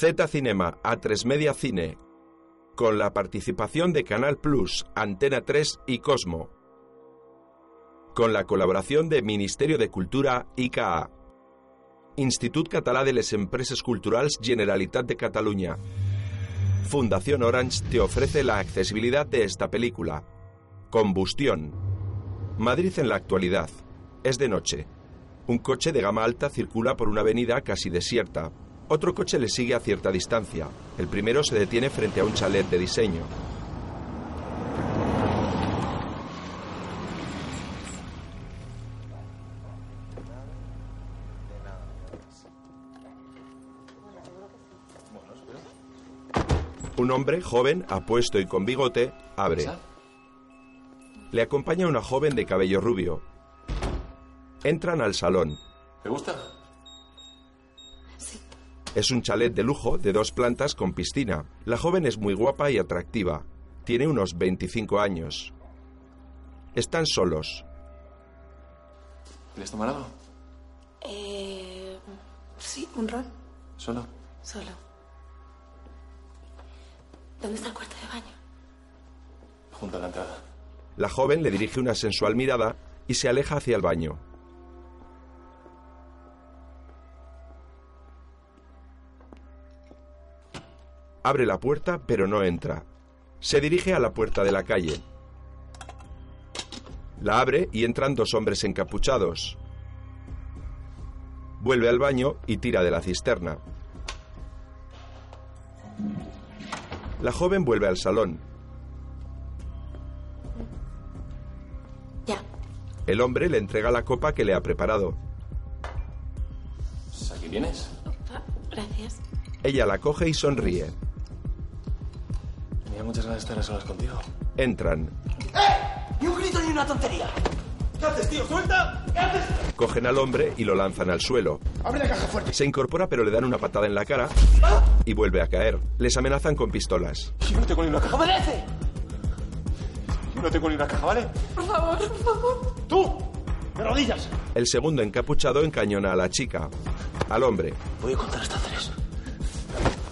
Z Cinema, A3 Media Cine, con la participación de Canal Plus, Antena 3 y Cosmo, con la colaboración de Ministerio de Cultura ICA, Institut Català de les Empreses Culturals Generalitat de Cataluña. Fundación Orange te ofrece la accesibilidad de esta película. Combustión. Madrid en la actualidad. Es de noche. Un coche de gama alta circula por una avenida casi desierta. Otro coche le sigue a cierta distancia. El primero se detiene frente a un chalet de diseño. Un hombre joven, apuesto y con bigote, abre. Le acompaña una joven de cabello rubio. Entran al salón. ¿Te gusta? Es un chalet de lujo de dos plantas con piscina. La joven es muy guapa y atractiva. Tiene unos 25 años. Están solos. ¿Quieres tomar algo? Eh, sí, un ron. ¿Solo? Solo. ¿Dónde está el cuarto de baño? Junto a la entrada. La joven le dirige una sensual mirada y se aleja hacia el baño. Abre la puerta, pero no entra. Se dirige a la puerta de la calle. La abre y entran dos hombres encapuchados. Vuelve al baño y tira de la cisterna. La joven vuelve al salón. Ya. El hombre le entrega la copa que le ha preparado. ¿Aquí vienes? Ah, gracias. Ella la coge y sonríe. Tenía muchas ganas de estar a solas contigo. Entran. ¡Ni un grito ni una tontería! ¿Qué haces, tío? ¡Suelta! ¿Qué haces? Cogen al hombre y lo lanzan al suelo. ¡Abre la caja fuerte! Se incorpora pero le dan una patada en la cara y vuelve a caer. Les amenazan con pistolas. Yo no tengo ni una caja. ¡Obedece! Yo no tengo ni una caja, ¿vale? Por favor, por favor. ¡Tú! ¡De rodillas! El segundo encapuchado encañona a la chica. Al hombre. Voy a contar hasta tres.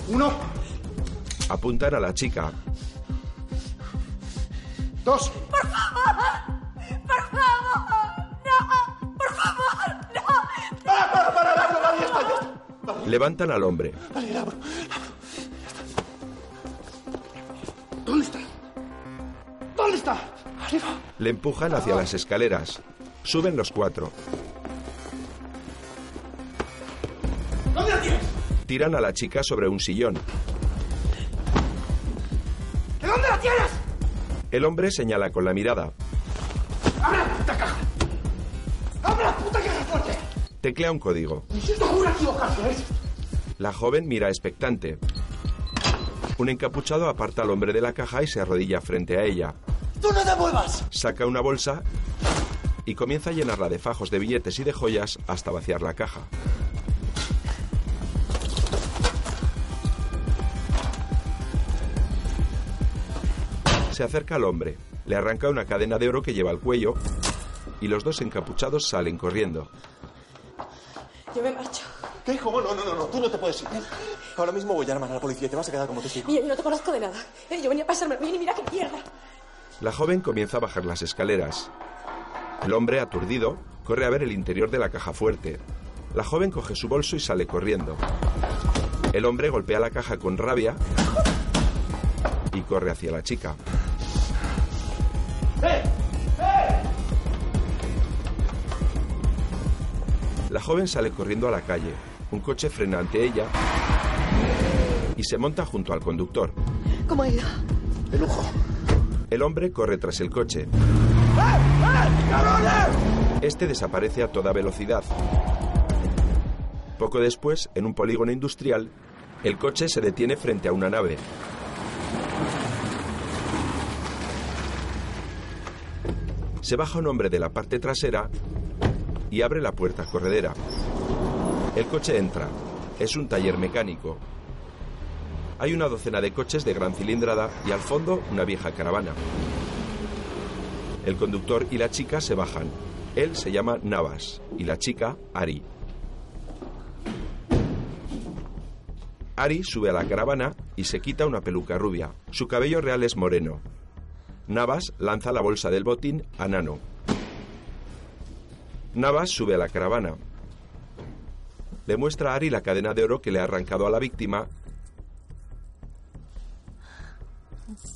Uno, Apuntan a la chica. dos, Por favor. Por favor. No. Por favor. No. ¡Para, para, para! ¡La abro, vale, ya está, ya está. Levantan al hombre. Vale, la abro. ¿Dónde está? ¿Dónde está? Arriba. Le empujan hacia las escaleras. Suben los cuatro. ¿Dónde la tienes? Tiran a la chica sobre un sillón. El hombre señala con la mirada. ¡Abre la puta caja! ¡Abre la puta caja fuerte! Teclea un código. Equivocarse, ¿eh? La joven mira expectante. Un encapuchado aparta al hombre de la caja y se arrodilla frente a ella. ¡Tú no te muevas! Saca una bolsa y comienza a llenarla de fajos de billetes y de joyas hasta vaciar la caja. Se acerca al hombre, le arranca una cadena de oro que lleva al cuello y los dos encapuchados salen corriendo. Yo me marcho. ¿Qué? ¿Cómo? No, no, no, no. Tú no te puedes ir. Ahora mismo voy a llamar a la policía y te vas a quedar como testigo. Mira, yo no te conozco de nada. Eh, Yo venía a pasarme bien y mira qué mierda. La joven comienza a bajar las escaleras. El hombre, aturdido, corre a ver el interior de la caja fuerte. La joven coge su bolso y sale corriendo. El hombre golpea la caja con rabia y corre hacia la chica. La joven sale corriendo a la calle. Un coche frena ante ella y se monta junto al conductor. ¿Cómo ha ido? De lujo. El hombre corre tras el coche. Este desaparece a toda velocidad. Poco después, en un polígono industrial, el coche se detiene frente a una nave. Se baja un hombre de la parte trasera y abre la puerta corredera. El coche entra. Es un taller mecánico. Hay una docena de coches de gran cilindrada y al fondo una vieja caravana. El conductor y la chica se bajan. Él se llama Navas y la chica Ari. Ari sube a la caravana y se quita una peluca rubia. Su cabello real es moreno. Navas lanza la bolsa del botín a Nano. Navas sube a la caravana. Le muestra a Ari la cadena de oro que le ha arrancado a la víctima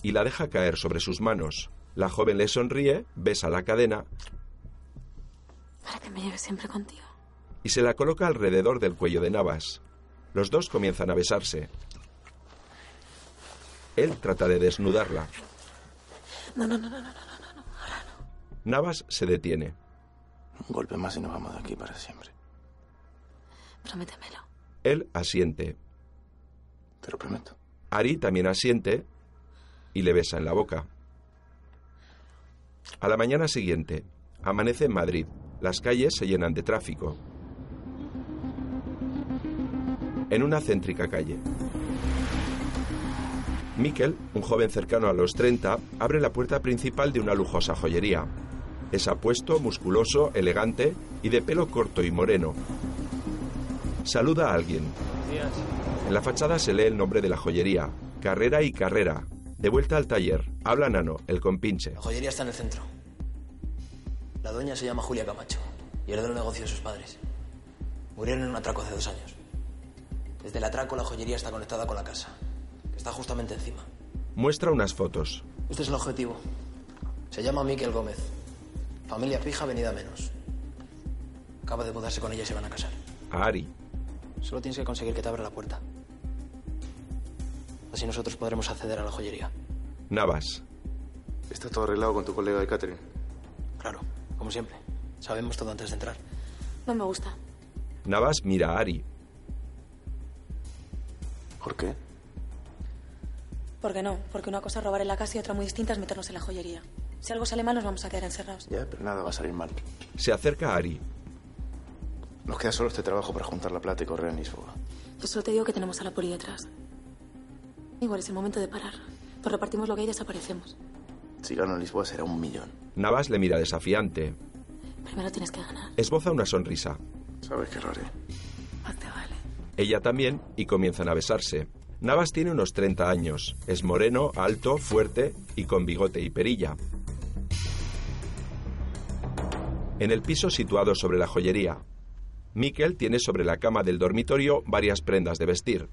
y la deja caer sobre sus manos. La joven le sonríe, besa la cadena Para que me lleves siempre contigo. y se la coloca alrededor del cuello de Navas. Los dos comienzan a besarse. Él trata de desnudarla. No, no, no, no, no, no, no, no. Navas se detiene. Un golpe más y nos vamos de aquí para siempre. Prométemelo. Él asiente. Te lo prometo. Ari también asiente y le besa en la boca. A la mañana siguiente, amanece en Madrid. Las calles se llenan de tráfico. En una céntrica calle. Miquel, un joven cercano a los 30, abre la puerta principal de una lujosa joyería. Es apuesto, musculoso, elegante y de pelo corto y moreno. Saluda a alguien. En la fachada se lee el nombre de la joyería, Carrera y Carrera. De vuelta al taller, habla Nano, el compinche. La joyería está en el centro. La dueña se llama Julia Camacho y heredó el negocio de sus padres. Murieron en un atraco hace dos años. Desde el atraco la joyería está conectada con la casa, que está justamente encima. Muestra unas fotos. Este es el objetivo. Se llama Miquel Gómez. Familia fija, venida menos. Acaba de mudarse con ella y se van a casar. A Ari. Solo tienes que conseguir que te abra la puerta. Así nosotros podremos acceder a la joyería. Navas. ¿Está todo arreglado con tu colega de catering? Claro, como siempre. Sabemos todo antes de entrar. No me gusta. Navas mira a Ari. ¿Por qué? ¿Por qué no? Porque una cosa es robar en la casa y otra muy distinta es meternos en la joyería. Si algo sale mal nos vamos a quedar encerrados. Ya, pero nada va a salir mal. Se acerca a Ari. Nos queda solo este trabajo para juntar la plata y correr a Lisboa. Yo solo te digo que tenemos a la poli detrás. Igual es el momento de parar. Pues repartimos lo que hay y desaparecemos. Si gano en Lisboa será un millón. Navas le mira desafiante. Primero tienes que ganar. Esboza una sonrisa. Sabes que lo haré. Más te vale. Ella también y comienzan a besarse. Navas tiene unos 30 años. Es moreno, alto, fuerte y con bigote y perilla. En el piso situado sobre la joyería, Miquel tiene sobre la cama del dormitorio varias prendas de vestir.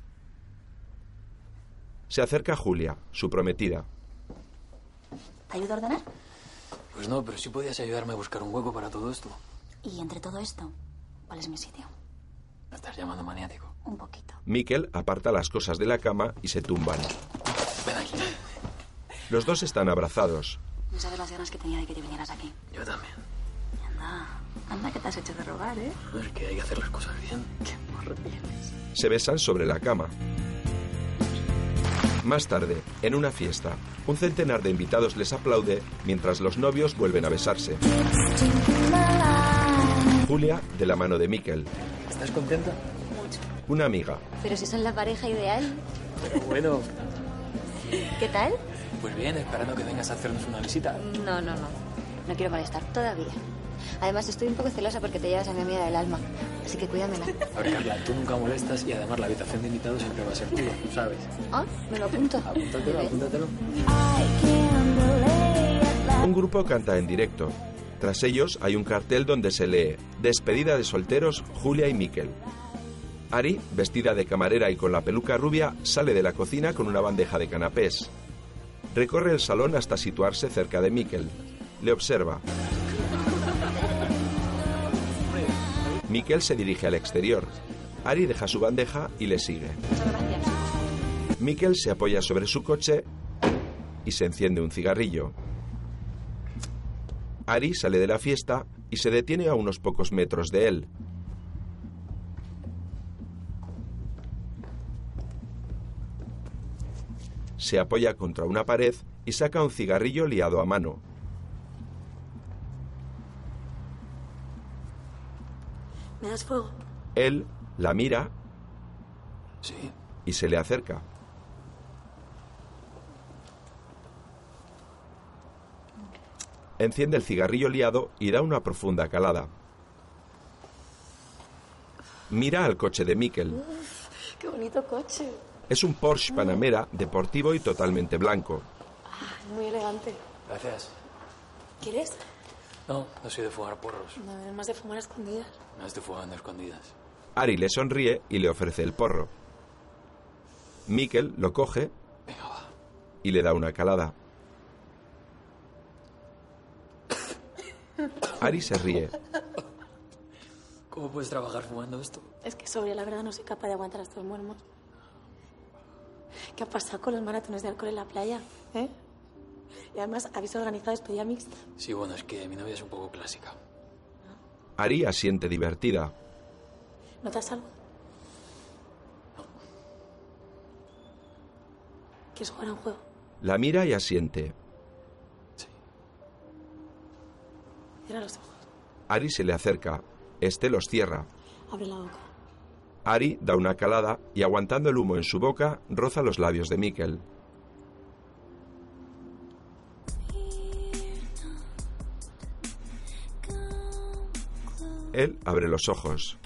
Se acerca Julia, su prometida. ¿Te ayudo a ordenar? Pues no, pero sí podías ayudarme a buscar un hueco para todo esto. Y entre todo esto, ¿cuál es mi sitio? Me estás llamando maniático. Un poquito. Miquel aparta las cosas de la cama y se tumban. Ven aquí. Los dos están abrazados. No sabes las ganas que tenía de que te vinieras aquí. Yo también. Anda, anda que te has hecho de rogar, ¿eh? Es que hay que hacer las cosas bien. Qué morro tienes. Se besan sobre la cama. Más tarde, en una fiesta, un centenar de invitados les aplaude mientras los novios vuelven a besarse. Julia, de la mano de Miquel, ¿Estás contenta? Una amiga. Pero si son la pareja ideal. Pero bueno. ¿Qué tal? Pues bien, esperando que vengas a hacernos una visita. No, no, no. No quiero molestar todavía. Además, estoy un poco celosa porque te llevas a mi amiga del alma. Así que cuídamela. A ver, Carla, tú nunca molestas y además la habitación de invitados siempre va a ser tuya, ¿sabes? Ah, me lo apunto. Apúntatelo, apúntatelo. Un grupo canta en directo. Tras ellos hay un cartel donde se lee Despedida de solteros Julia y Miquel. Ari, vestida de camarera y con la peluca rubia, sale de la cocina con una bandeja de canapés. Recorre el salón hasta situarse cerca de Miquel. Le observa. Miquel se dirige al exterior. Ari deja su bandeja y le sigue. Miquel se apoya sobre su coche y se enciende un cigarrillo. Ari sale de la fiesta y se detiene a unos pocos metros de él. Se apoya contra una pared y saca un cigarrillo liado a mano. ¿Me das fuego? Él la mira Sí. y se le acerca. Enciende el cigarrillo liado y da una profunda calada. Mira al coche de Miquel. Qué bonito coche. Es un Porsche Panamera deportivo y totalmente blanco. Muy elegante. Gracias. ¿Quieres? No, no soy de fumar porros. No, es más de fumar a escondidas. No estoy fumando a escondidas. Ari le sonríe y le ofrece el porro. Mikkel lo coge Venga, va. y le da una calada. Ari se ríe. ¿Cómo puedes trabajar fumando esto? Es que sobre la verdad no soy capaz de aguantar estos muermos. ¿Qué ha pasado con los maratones de alcohol en la playa? ¿Eh? Y además, ¿habéis organizado despedida mixta? Sí, bueno, es que mi novia es un poco clásica. Ari asiente divertida. ¿Notas algo? ¿Quieres jugar a un juego? La mira y asiente. Sí. Cierra los ojos. Ari se le acerca. Este los cierra. Abre la boca. Ari da una calada y aguantando el humo en su boca, roza los labios de Mikkel. Él abre los ojos.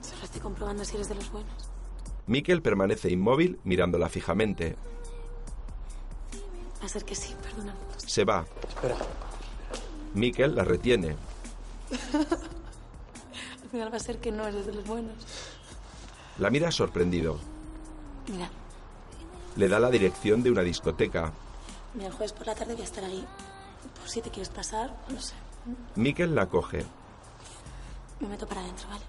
Solo estoy comprobando si eres de los buenos. Mikkel permanece inmóvil mirándola fijamente. Va a ser que sí, perdóname. Se va. Espera. Mikkel la retiene. Al final va a ser que no eres de los buenos. La mira sorprendido. Mira, Le da la dirección de una discoteca. mira, el jueves por la tarde voy a estar ahí. Por si te quieres pasar, no sé. Mikkel la coge. Me meto para adentro, ¿vale?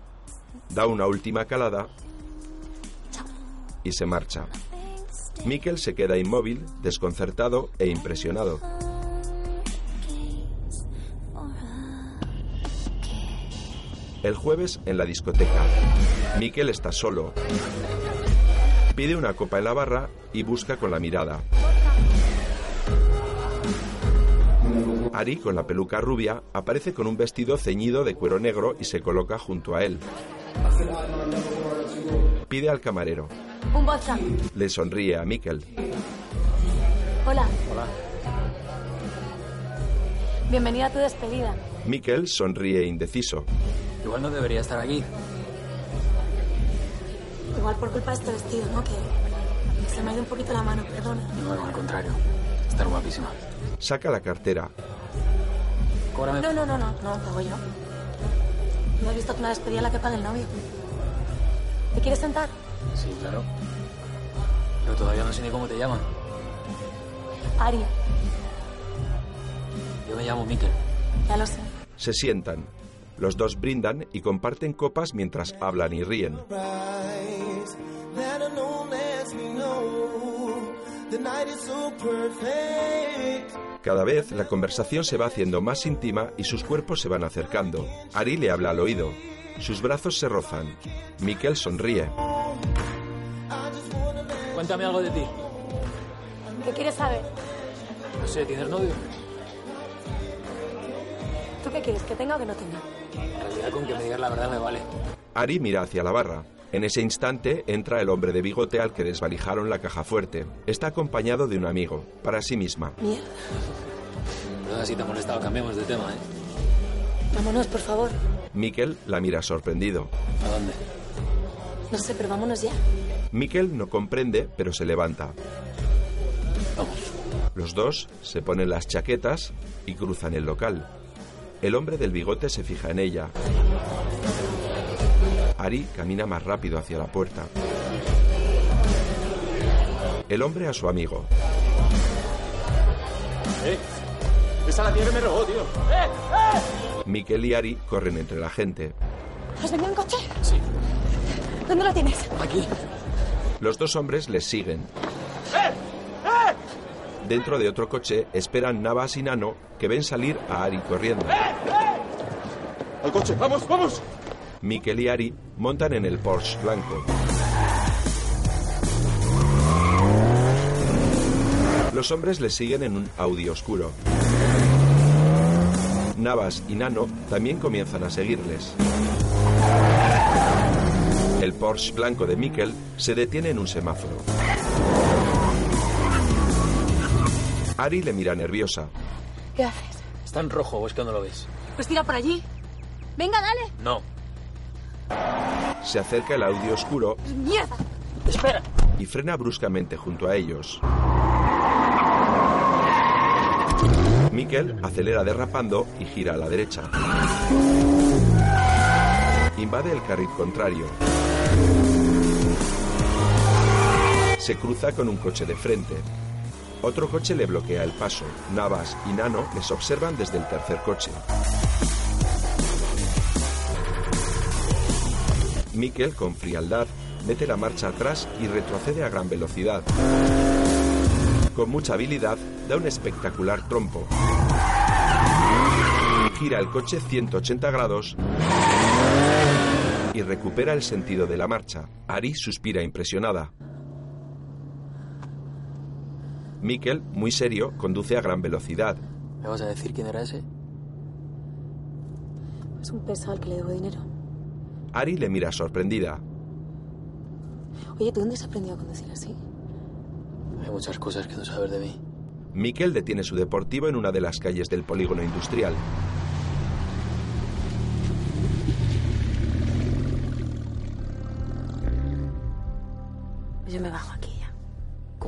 Da una última calada Chao. y se marcha. Mikkel se queda inmóvil, desconcertado e impresionado. El jueves en la discoteca. Mikkel está solo. Pide una copa en la barra y busca con la mirada. Ari, con la peluca rubia, aparece con un vestido ceñido de cuero negro y se coloca junto a él. Pide al camarero. Un vodka. Le sonríe a Mikkel. Hola. Hola. Bienvenida a tu despedida. Mikkel sonríe indeciso. Igual no debería estar aquí. Igual por culpa de este vestido, ¿no? Que se me ha ido un poquito la mano, perdona. No, al contrario. Está guapísima. Saca la cartera. Cóbrame. No, no, no, no, no, pago yo. No he visto que una despedida la que pague el novio. ¿Te quieres sentar? Sí, claro. Pero todavía no sé ni cómo te llaman. Ari, Yo me llamo Mikel. ya lo sé. Se sientan. Los dos brindan y comparten copas mientras hablan y ríen. Cada vez la conversación se va haciendo más íntima y sus cuerpos se van acercando. Ari le habla al oído. Sus brazos se rozan. Mikkel sonríe. Cuéntame algo de ti. ¿Qué quieres saber? No sé, ¿tienes novio? ¿Tú qué quieres? ¿Que tenga o que no tenga? En realidad con que me digas la verdad me vale. Ari mira hacia la barra. En ese instante entra el hombre de bigote al que desvalijaron la caja fuerte. Está acompañado de un amigo, para sí misma. Mierda. No sé si te ha molestado, cambiemos de tema, ¿eh? Vámonos, por favor. Mikkel la mira sorprendido. ¿A dónde? No sé, pero vámonos ya. Mikkel no comprende, pero se levanta. Vamos. Los dos se ponen las chaquetas y cruzan el local. El hombre del bigote se fija en ella. Ari camina más rápido hacia la puerta. El hombre a su amigo. ¡Eh! ¡Esa la tiene que me robó, tío! Mikkel y Ari corren entre la gente. ¿Has venido en coche? Sí. ¿Dónde lo tienes? Aquí. Los dos hombres les siguen. Dentro de otro coche esperan Navas y Nano que ven salir a Ari corriendo. ¡Al coche! ¡Vamos, vamos! Mikkel y Ari montan en el Porsche blanco. Los hombres les siguen en un Audi oscuro. Navas y Nano también comienzan a seguirles. El Porsche blanco de Mikkel se detiene en un semáforo. Ari le mira nerviosa. ¿Qué haces? Está en rojo, ¿o es que no lo ves? Pues tira por allí. Venga, dale. No. Se acerca el audio oscuro ¡Mierda! Espera. y frena bruscamente junto a ellos. Mikkel acelera derrapando y gira a la derecha. Invade el carril contrario. Se cruza con un coche de frente. Otro coche le bloquea el paso. Navas y Nano les observan desde el tercer coche. Mikkel, con frialdad, mete la marcha atrás y retrocede a gran velocidad. Con mucha habilidad, da un espectacular trompo. Gira el coche 180 grados y recupera el sentido de la marcha. Ari suspira impresionada. Mikkel, muy serio, conduce a gran velocidad. ¿Me vas a decir quién era ese? Es un pesado al que le debo dinero. Ari le mira sorprendida. Oye, ¿tú dónde has aprendido a conducir así? Hay muchas cosas que no saber de mí. Mikkel detiene su deportivo en una de las calles del polígono industrial. Yo me bajo aquí.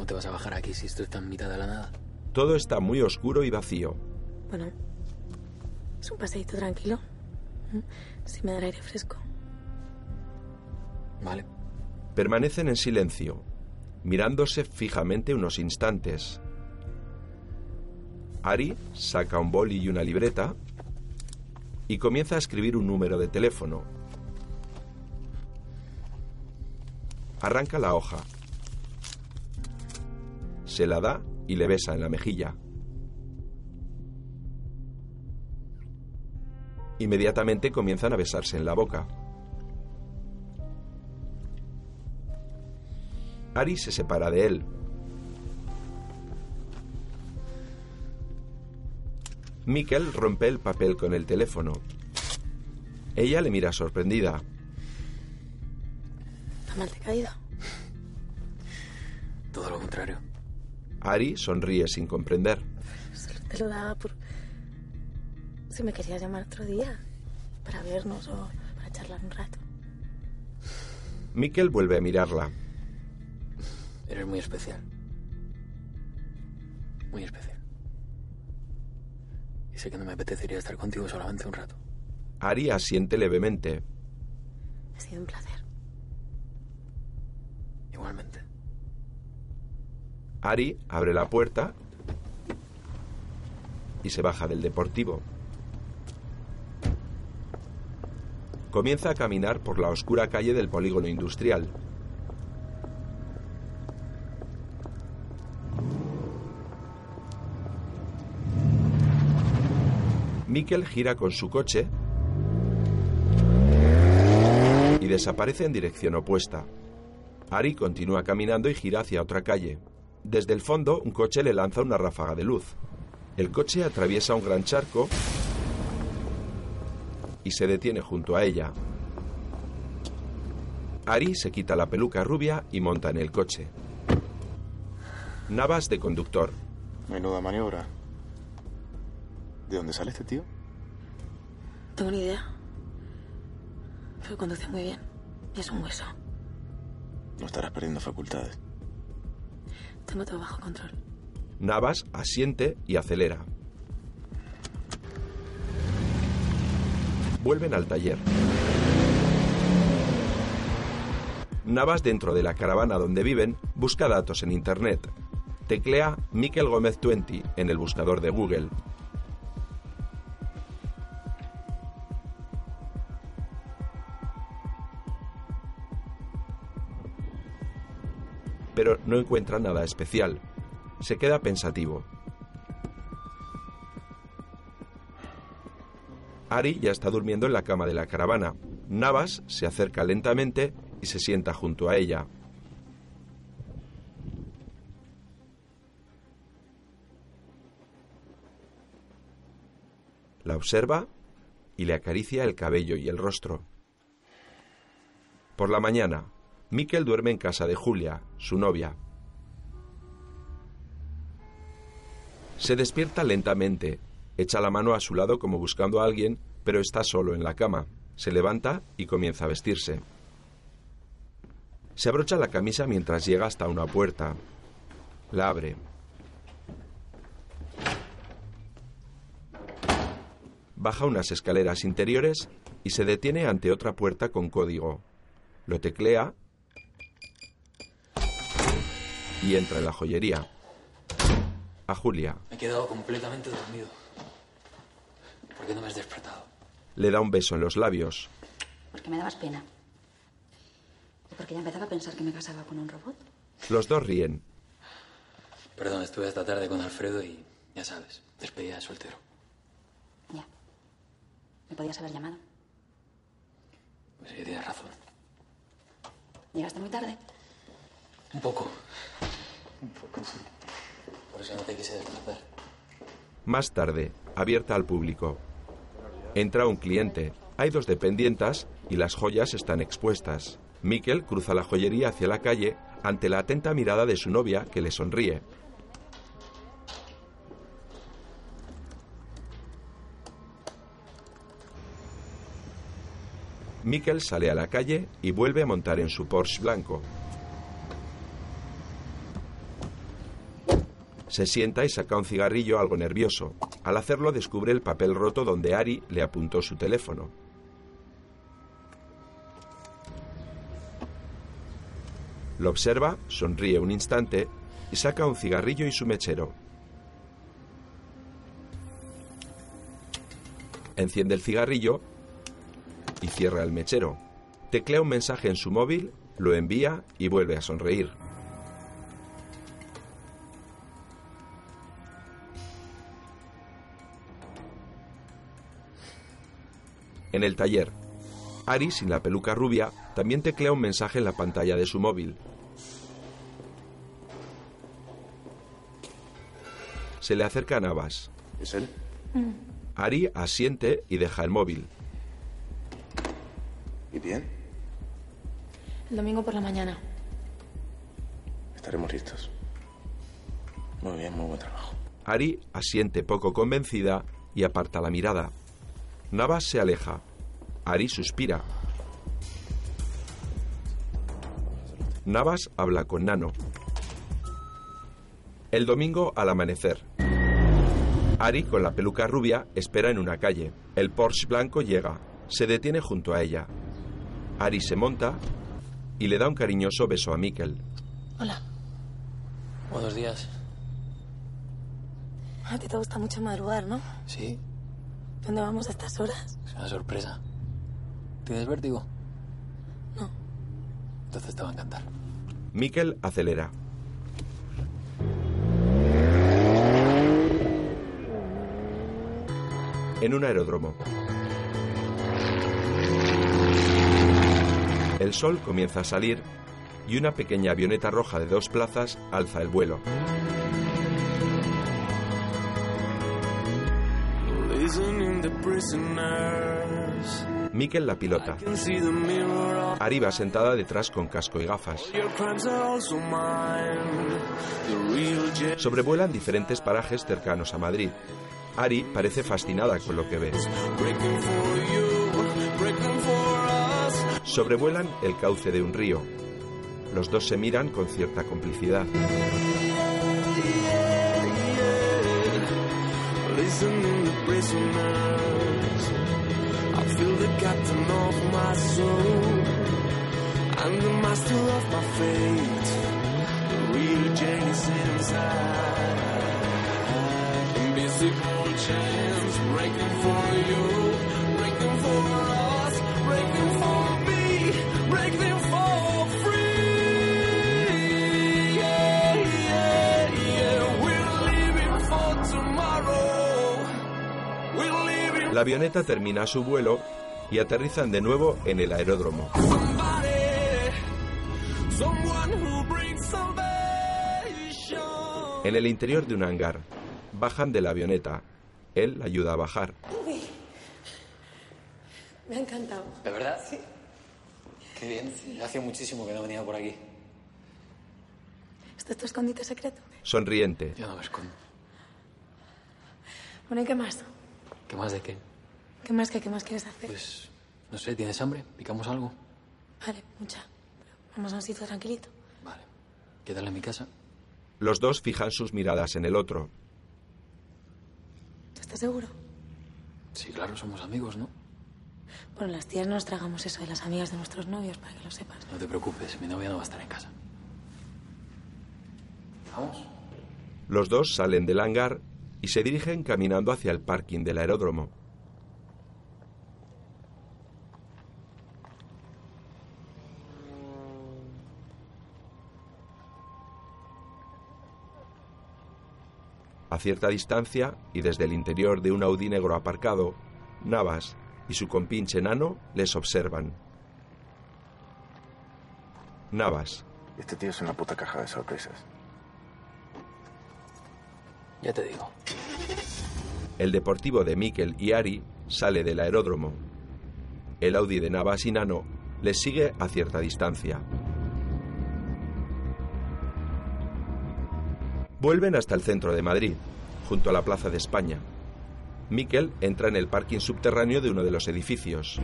¿Cómo te vas a bajar aquí si esto está en mitad de la nada? Todo está muy oscuro y vacío. Bueno, es un paseíto tranquilo. ¿Mm? Si me da aire fresco. Vale. Permanecen en silencio, mirándose fijamente unos instantes. Ari saca un boli y una libreta y comienza a escribir un número de teléfono. Arranca la hoja. Se la da y le besa en la mejilla. Inmediatamente comienzan a besarse en la boca. Ari se separa de él. Mikkel rompe el papel con el teléfono. Ella le mira sorprendida. ¿Está mal te caído? Todo lo contrario. Ari sonríe sin comprender. Solo te lo daba por... Si me querías llamar otro día. Para vernos o para charlar un rato. Mikkel vuelve a mirarla. Eres muy especial. Muy especial. Y sé que no me apetecería estar contigo solamente un rato. Ari asiente levemente. Ha sido un placer. Igualmente. Ari abre la puerta y se baja del deportivo. Comienza a caminar por la oscura calle del polígono industrial. Mikkel gira con su coche y desaparece en dirección opuesta. Ari continúa caminando y gira hacia otra calle. Desde el fondo, un coche le lanza una ráfaga de luz. El coche atraviesa un gran charco y se detiene junto a ella. Ari se quita la peluca rubia y monta en el coche. Navas de conductor. Menuda maniobra. ¿De dónde sale este tío? Tengo ni idea. Pero conduce muy bien. Y es un hueso. No estarás perdiendo facultades. Tengo todo bajo control. Navas asiente y acelera. Vuelven al taller. Navas, dentro de la caravana donde viven, busca datos en Internet. Teclea Miquel Gómez 20 en el buscador de Google. No encuentra nada especial. Se queda pensativo. Ari ya está durmiendo en la cama de la caravana. Navas se acerca lentamente y se sienta junto a ella. La observa y le acaricia el cabello y el rostro. Por la mañana, Mikkel duerme en casa de Julia, su novia. Se despierta lentamente, echa la mano a su lado como buscando a alguien, pero está solo en la cama. Se levanta y comienza a vestirse. Se abrocha la camisa mientras llega hasta una puerta. La abre. Baja unas escaleras interiores y se detiene ante otra puerta con código. Lo teclea y entra en la joyería. A Julia. Me he quedado completamente dormido. ¿Por qué no me has despertado? Le da un beso en los labios. Porque me dabas pena. ¿O porque ya empezaba a pensar que me casaba con un robot? Los dos ríen. Perdón, estuve esta tarde con Alfredo y ya sabes, despedida de soltero. Ya. Me podías haber llamado. Pues sí, tienes razón. Llegaste muy tarde. Un poco. Por eso no te quise. Más tarde, abierta al público. Entra un cliente. Hay dos dependientas y las joyas están expuestas. Miquel cruza la joyería hacia la calle ante la atenta mirada de su novia que le sonríe. Miquel sale a la calle y vuelve a montar en su Porsche blanco. Se sienta y saca un cigarrillo algo nervioso. Al hacerlo descubre el papel roto donde Ari le apuntó su teléfono. Lo observa, sonríe un instante y saca un cigarrillo y su mechero. Enciende el cigarrillo y cierra el mechero. Teclea un mensaje en su móvil, lo envía y vuelve a sonreír. En el taller, Ari, sin la peluca rubia, también teclea un mensaje en la pantalla de su móvil. Se le acerca a Navas. ¿Es él? Ari asiente y deja el móvil. ¿Y bien? El domingo por la mañana. Estaremos listos. Muy bien, muy buen trabajo. Ari asiente poco convencida y aparta la mirada. Navas se aleja. Ari suspira. Navas habla con Nano. El domingo al amanecer. Ari, con la peluca rubia, espera en una calle. El Porsche blanco llega. Se detiene junto a ella. Ari se monta y le da un cariñoso beso a Mikkel. Hola. Buenos días. A ti te gusta mucho madrugar, ¿no? Sí, ¿Dónde vamos a estas horas? es una sorpresa. ¿Tienes vértigo? No. Entonces te va a encantar. Mikkel acelera. En un aeródromo. El sol comienza a salir y una pequeña avioneta roja de dos plazas alza el vuelo. Mikkel la pilota. Can see the mirror of Ari va sentada detrás con casco y gafas. Sobrevuelan diferentes parajes cercanos a Madrid. Ari parece fascinada con lo que ve. Sobrevuelan el cauce de un río. Los dos se miran con cierta complicidad. Captain of my soul. I'm the master of my fate. The real Jane is inside. Invisible chains breaking for you, breaking for us, breaking for me, breaking for free. Yeah, yeah, yeah. We're living for tomorrow. La avioneta termina su vuelo y aterrizan de nuevo en el aeródromo. En el interior de un hangar, bajan de la avioneta. Él la ayuda a bajar. Me ha encantado. ¿De verdad? Sí. Qué bien. Hace muchísimo que no venía por aquí. ¿Este es tu escondite secreto? Sonriente. Yo no me escondo. Bueno, ¿y qué más? ¿Qué más de qué? ¿Qué más, qué, qué más quieres hacer? Pues No sé, ¿tienes hambre? ¿Picamos algo? Vale, mucha. Vamos a un sitio tranquilito. Vale. Quédale en mi casa. Los dos fijan sus miradas en el otro. ¿Tú estás seguro? Sí, claro, somos amigos, ¿no? Bueno, las tías no nos tragamos eso de las amigas de nuestros novios, para que lo sepas. No te preocupes, mi novia no va a estar en casa. Vamos. Los dos salen del hangar y se dirigen caminando hacia el parking del aeródromo. A cierta distancia y desde el interior de un Audi negro aparcado, Navas y su compinche enano les observan. Navas, Este tío es una puta caja de sorpresas. Ya te digo. El deportivo de Mikel y Ari sale del aeródromo. El Audi de Navas y Nano les sigue a cierta distancia. Vuelven hasta el centro de Madrid, junto a la Plaza de España. Mikel entra en el parking subterráneo de uno de los edificios.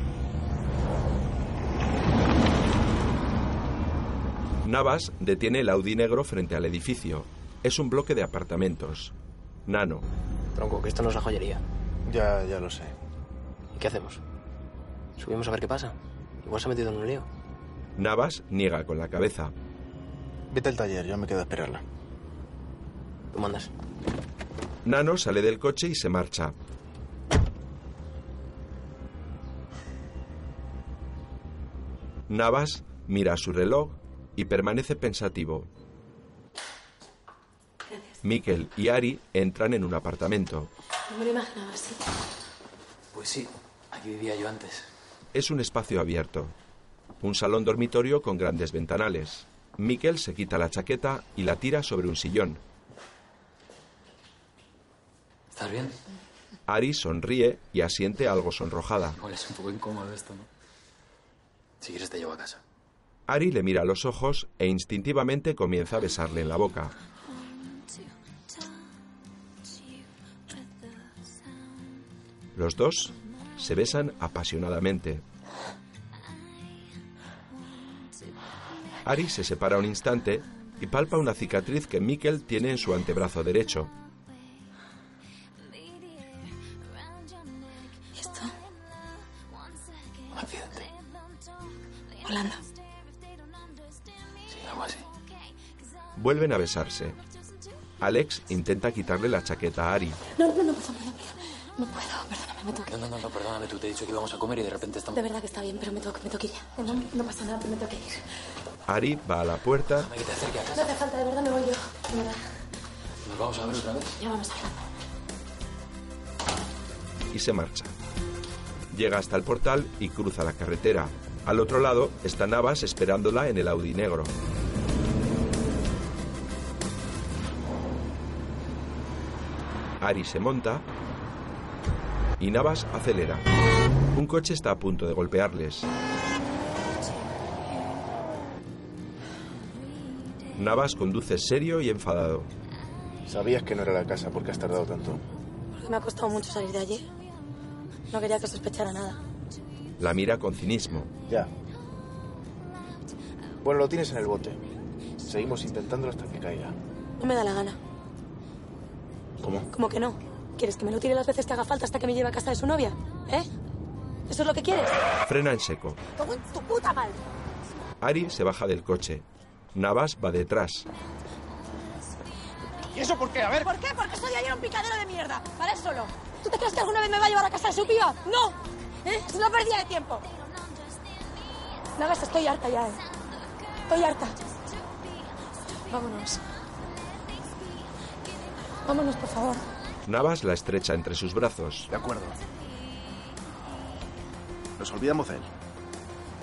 Navas detiene el Audi negro frente al edificio. Es un bloque de apartamentos. Nano, Tronco, que esto no es la joyería. Ya, ya lo sé. ¿Y qué hacemos? ¿Subimos a ver qué pasa? Igual se ha metido en un lío. Navas niega con la cabeza. Vete al taller, yo me quedo a esperarla. Tú mandas. Nano sale del coche y se marcha. Navas mira su reloj y permanece pensativo. Mikel y Ari entran en un apartamento. No me lo imaginaba así. Pues sí, aquí vivía yo antes. Es un espacio abierto. Un salón dormitorio con grandes ventanales. Mikel se quita la chaqueta y la tira sobre un sillón. ¿Estás bien? Ari sonríe y asiente algo sonrojada. Igual es un poco incómodo esto, ¿no? Si quieres te llevo a casa. Ari le mira a los ojos e instintivamente comienza a besarle en la boca. Los dos se besan apasionadamente. Ari se separa un instante y palpa una cicatriz que Mikkel tiene en su antebrazo derecho. Holanda. Sí, algo así. Vuelven a besarse. Alex intenta quitarle la chaqueta a Ari. No, no, no, perdón, perdón. No puedo, perdóname, me tengo que No, no, no, no, perdóname, tú te he dicho que íbamos a comer y de repente estamos... De verdad que está bien, pero me tengo, me tengo que ir ya. No, no pasa nada, pero me tengo que ir. Ari va a la puerta Déjame que te acerque a No casa. hace falta, de verdad me voy yo. De verdad. ¿Nos vamos a ver otra vez? Ya vamos hablando. y se marcha. Llega hasta el portal y cruza la carretera. Al otro lado está Navas esperándola en el Audi negro. Ari se monta y Navas acelera. Un coche está a punto de golpearles. Navas conduce serio y enfadado. Sabías que no era la casa, ¿por qué has tardado tanto? Porque me ha costado mucho salir de allí. No quería que sospechara nada. La mira con cinismo. Ya. Bueno, lo tienes en el bote. Seguimos intentándolo hasta que caiga. No me da la gana. ¿Cómo? ¿Cómo que no? ¿Quieres que me lo tire las veces que haga falta hasta que me lleve a casa de su novia? ¿Eh? ¿Eso es lo que quieres? Frena en seco. ¡Como en tu puta madre! Ari se baja del coche. Navas va detrás. ¿Y eso por qué? A ver. ¿Por qué? Porque soy ayer un picadero de mierda. Para eso solo. ¿Tú te crees que alguna vez me va a llevar a casa de su piba? ¡No! ¿Eh? Es una pérdida de tiempo. Navas, estoy harta ya, ¿eh? Estoy harta. Vámonos. Vámonos, por favor. Navas la estrecha entre sus brazos. De acuerdo. Nos olvidamos de él.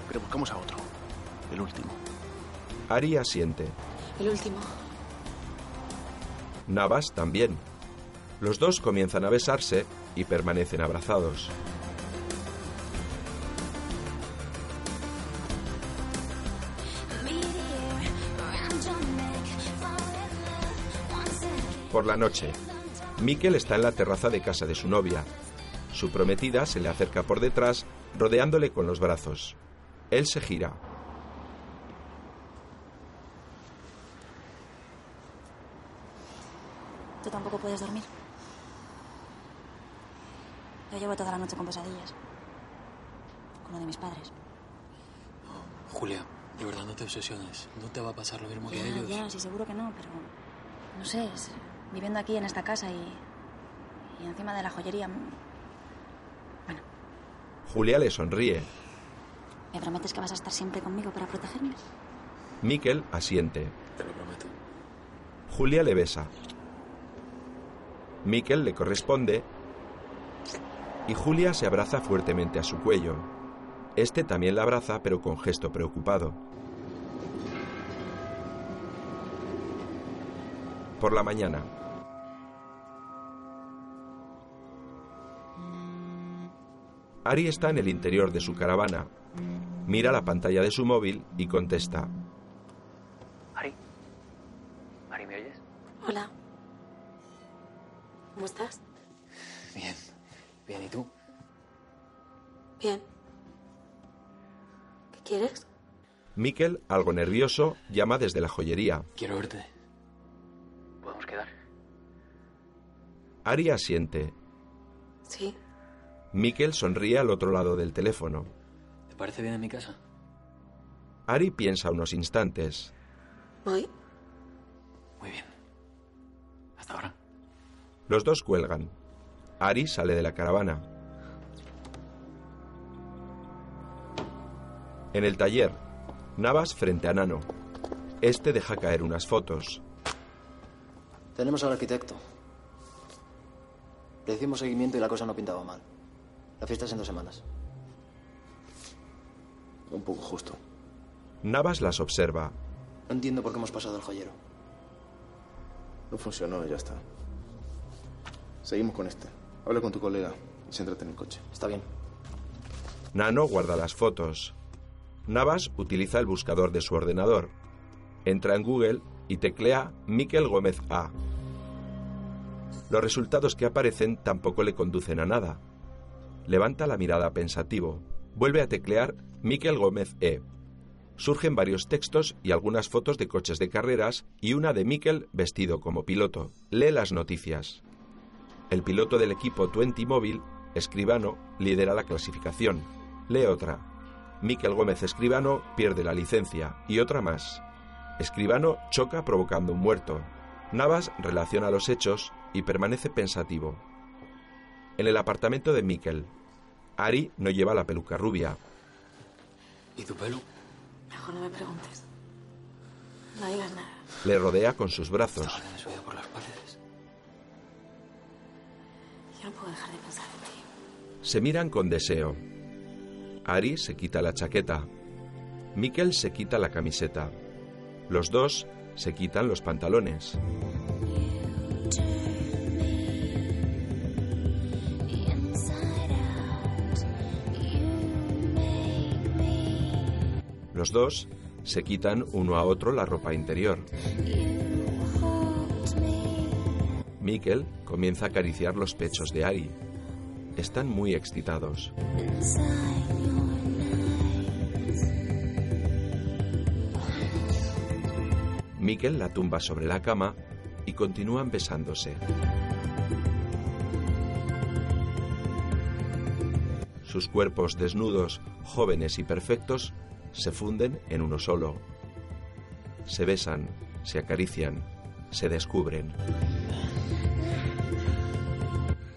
Pero buscamos a otro. El último. Ari asiente. El último. Navas también. Los dos comienzan a besarse y permanecen abrazados. Por la noche, Mikkel está en la terraza de casa de su novia. Su prometida se le acerca por detrás, rodeándole con los brazos. Él se gira. ¿Tú tampoco puedes dormir? Yo llevo toda la noche con pesadillas. Con lo de mis padres. Julia, de verdad no te obsesiones. No te va a pasar lo mismo que a Ya, ellos. ya, sí, seguro que no, pero... No sé, es- viviendo aquí en esta casa y... Y encima de la joyería... Julia le sonríe. ¿Me prometes que vas a estar siempre conmigo para protegerme? Mikkel asiente. Te lo prometo. Julia le besa. Mikkel le corresponde y Julia se abraza fuertemente a su cuello. Este también la abraza, pero con gesto preocupado. Por la mañana. Ari está en el interior de su caravana. Mira la pantalla de su móvil y contesta. Ari. Ari, ¿me oyes? Hola. ¿Cómo estás? Bien. Bien, ¿y tú? Bien. ¿Qué quieres? Mikkel, algo nervioso, llama desde la joyería. Quiero verte. ¿Podemos quedar? Ari asiente. Sí. Mikkel sonríe al otro lado del teléfono. ¿Te parece bien en mi casa? Ari piensa unos instantes. Voy. Muy bien. Hasta ahora. Los dos cuelgan. Ari sale de la caravana. En el taller, Navas frente a Nano. Este deja caer unas fotos. Tenemos al arquitecto. Le hicimos seguimiento y la cosa no pintaba mal. La fiesta es en dos semanas. Un poco justo. Navas las observa. No entiendo por qué hemos pasado al joyero. No funcionó y ya está. Seguimos con este. Habla con tu colega y céntrate en el coche. Está bien. Nano guarda las fotos. Navas utiliza el buscador de su ordenador. Entra en Google y teclea Miquel Gómez A. Los resultados que aparecen tampoco le conducen a nada. Levanta la mirada pensativo. Vuelve a teclear Miquel Gómez E. Surgen varios textos y algunas fotos de coches de carreras y una de Miquel vestido como piloto. Lee las noticias. El piloto del equipo 20 Móvil, Escribano, lidera la clasificación. Lee otra. Miquel Gómez Escribano pierde la licencia y otra más. Escribano choca provocando un muerto. Navas relaciona los hechos y permanece pensativo. En el apartamento de Miquel, Ari no lleva la peluca rubia. ¿Y tu pelo? Mejor no me preguntes. No digas nada. Le rodea con sus brazos. Ahora me subido por las paredes. Yo no puedo dejar de pensar en ti. Se miran con deseo. Ari se quita la chaqueta. Miquel se quita la camiseta. Los dos se quitan los pantalones. Los dos se quitan uno a otro la ropa interior. Miquel comienza a acariciar los pechos de Ari. Están muy excitados. Miquel la tumba sobre la cama y continúan besándose. Sus cuerpos desnudos, jóvenes y perfectos, se funden en uno solo. Se besan, se acarician, se descubren.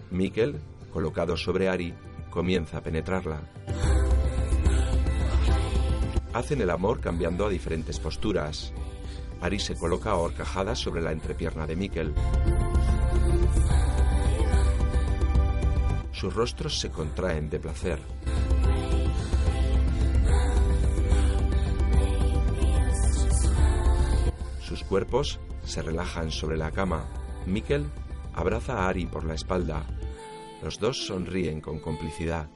Miquel, colocado sobre Ari, comienza a penetrarla. Hacen el amor cambiando a diferentes posturas. Ari se coloca a horcajadas sobre la entrepierna de Miquel. Sus rostros se contraen de placer. Cuerpos se relajan sobre la cama. Miquel abraza a Ari por la espalda. Los dos sonríen con complicidad.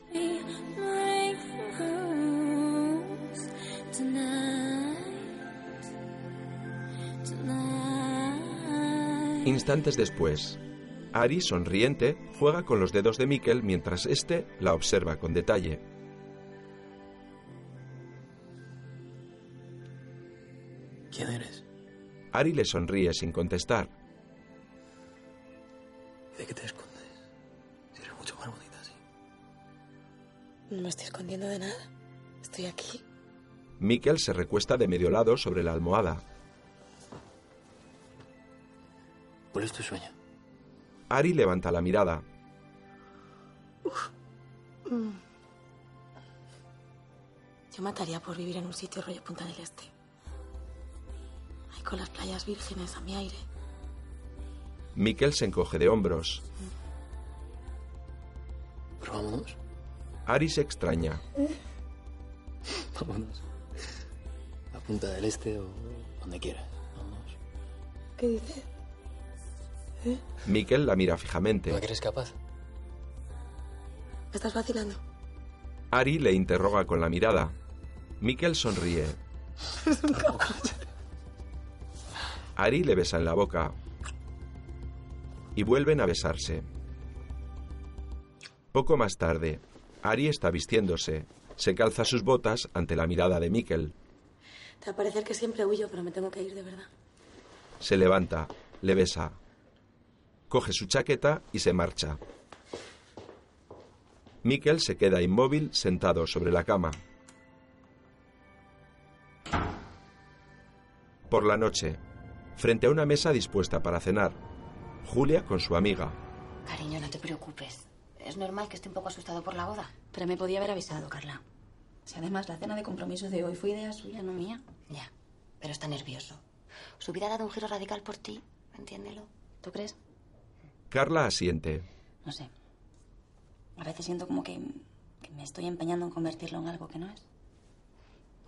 Instantes después, Ari, sonriente, juega con los dedos de Mikkel mientras éste la observa con detalle. Ari le sonríe sin contestar. ¿De qué te escondes? Si eres mucho más bonita así. No me estoy escondiendo de nada. Estoy aquí. Mikkel se recuesta de medio lado sobre la almohada. ¿Cuál es tu sueño? Ari levanta la mirada. Yo mataría por vivir en un sitio rollo Punta del Este. Con las playas vírgenes a mi aire. Mikkel se encoge de hombros. Pero vámonos. Ari se extraña. Vámonos. A Punta del Este o donde quieras. Vámonos. ¿Qué dices? Mikkel la mira ¿No fijamente. eres capaz? ¿Me estás vacilando? Ari le interroga con la mirada. Mikkel sonríe. Ari le besa en la boca. Y vuelven a besarse. Poco más tarde, Ari está vistiéndose. Se calza sus botas ante la mirada de Mikkel. Te va a parecer que siempre huyo, pero me tengo que ir de verdad. Se levanta, le besa. Coge su chaqueta y se marcha. Mikkel se queda inmóvil sentado sobre la cama. Por la noche, frente a una mesa dispuesta para cenar, Julia con su amiga. Cariño, no te preocupes. Es normal que esté un poco asustado por la boda. Pero me podía haber avisado, Carla. Si además la cena de compromiso de hoy fue idea suya, no mía. Ya, pero está nervioso. Su vida ha dado un giro radical por ti, entiéndelo. ¿Tú crees? Carla asiente. No sé. A veces siento como que, que me estoy empeñando en convertirlo en algo que no es.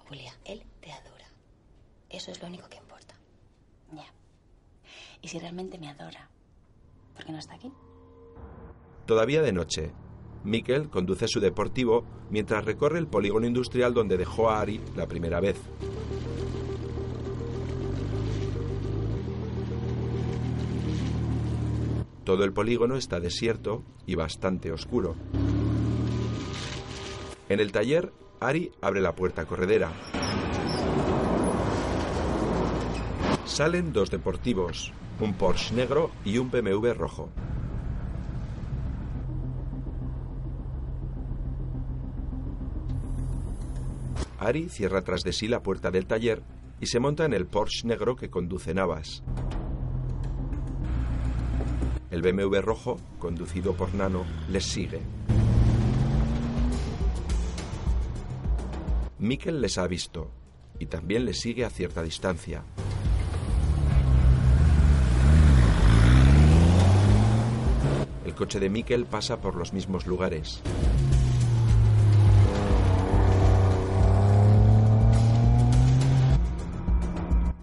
Julia, él te adora. Eso es lo único que. Ya. Y si realmente me adora, ¿por qué no está aquí? Todavía de noche, Mikkel conduce su deportivo mientras recorre el polígono industrial donde dejó a Ari la primera vez. Todo el polígono está desierto y bastante oscuro. En el taller, Ari abre la puerta corredera. Salen dos deportivos, un Porsche negro y un BMW rojo. Ari cierra tras de sí la puerta del taller y se monta en el Porsche negro que conduce Navas. El BMW rojo, conducido por Nano, les sigue. Mikkel les ha visto y también les sigue a cierta distancia. Coche de Mikkel pasa por los mismos lugares.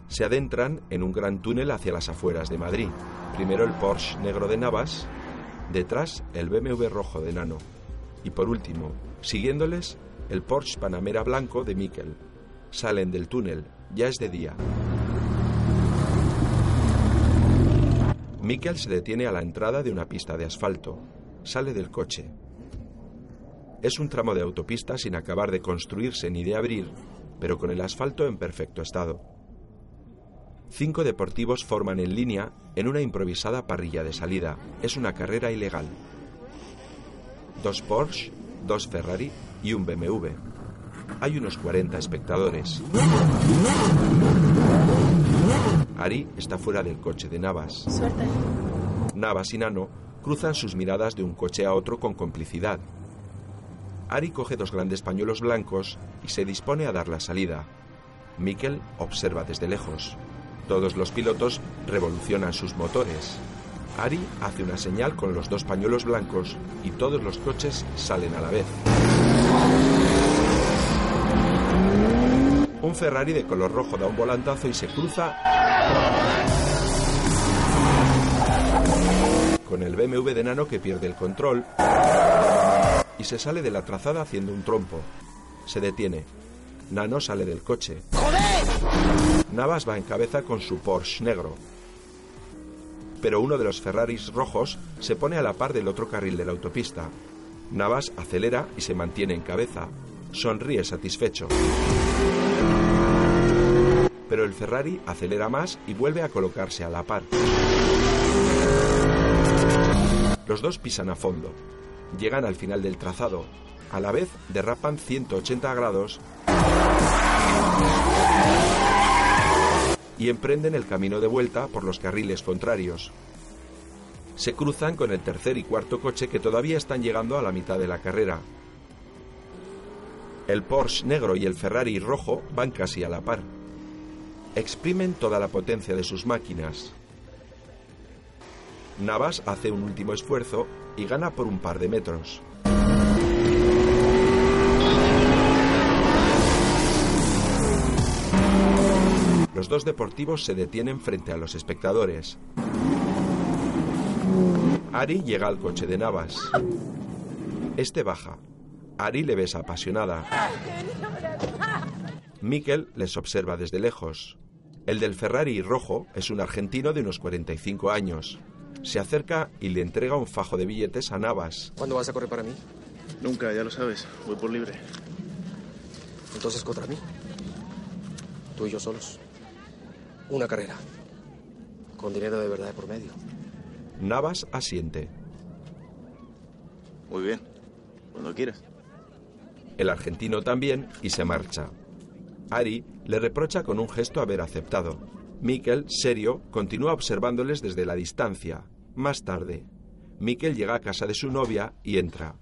Se adentran en un gran túnel hacia las afueras de Madrid. Primero el Porsche negro de Navas, detrás el BMW rojo de Nano. Y por último, siguiéndoles, el Porsche Panamera blanco de Mikkel. Salen del túnel, ya es de día. Mikkel se detiene a la entrada de una pista de asfalto. Sale del coche. Es un tramo de autopista sin acabar de construirse ni de abrir, pero con el asfalto en perfecto estado. Cinco deportivos forman en línea en una improvisada parrilla de salida. Es una carrera ilegal. Dos Porsche, dos Ferrari y un BMW. Hay unos 40 espectadores. Ari está fuera del coche de Navas. Suerte. Navas y Nano cruzan sus miradas de un coche a otro con complicidad. Ari coge dos grandes pañuelos blancos y se dispone a dar la salida. Mikkel observa desde lejos. Todos los pilotos revolucionan sus motores. Ari hace una señal con los dos pañuelos blancos y todos los coches salen a la vez. Un Ferrari de color rojo da un volantazo y se cruza con el BMW de Nano que pierde el control y se sale de la trazada haciendo un trompo. Se detiene. Nano sale del coche. Navas va en cabeza con su Porsche negro. pero uno de los Ferraris rojos se pone a la par del otro carril de la autopista. Navas acelera y se mantiene en cabeza. Sonríe satisfecho. Pero el Ferrari acelera más y vuelve a colocarse a la par. Los dos pisan a fondo. Llegan al final del trazado. A la vez derrapan 180 grados y emprenden el camino de vuelta por los carriles contrarios. Se cruzan con el tercer y cuarto coche que todavía están llegando a la mitad de la carrera. El Porsche negro y el Ferrari rojo van casi a la par. Exprimen toda la potencia de sus máquinas. Navas hace un último esfuerzo y gana por un par de metros. Los dos deportivos se detienen frente a los espectadores. Ari llega al coche de Navas. Este baja. Ari le besa apasionada. Mikel les observa desde lejos. El del Ferrari rojo es un argentino de unos 45 años. Se acerca y le entrega un fajo de billetes a Navas. ¿Cuándo vas a correr para mí? Nunca, ya lo sabes. Voy por libre. Entonces contra mí. Tú y yo solos. Una carrera. Con dinero de verdad de por medio. Navas asiente. Muy bien. Cuando quieras. El argentino también y se marcha. Ari le reprocha con un gesto haber aceptado. Mikel, serio, continúa observándoles desde la distancia. Más tarde, Mikel llega a casa de su novia y entra.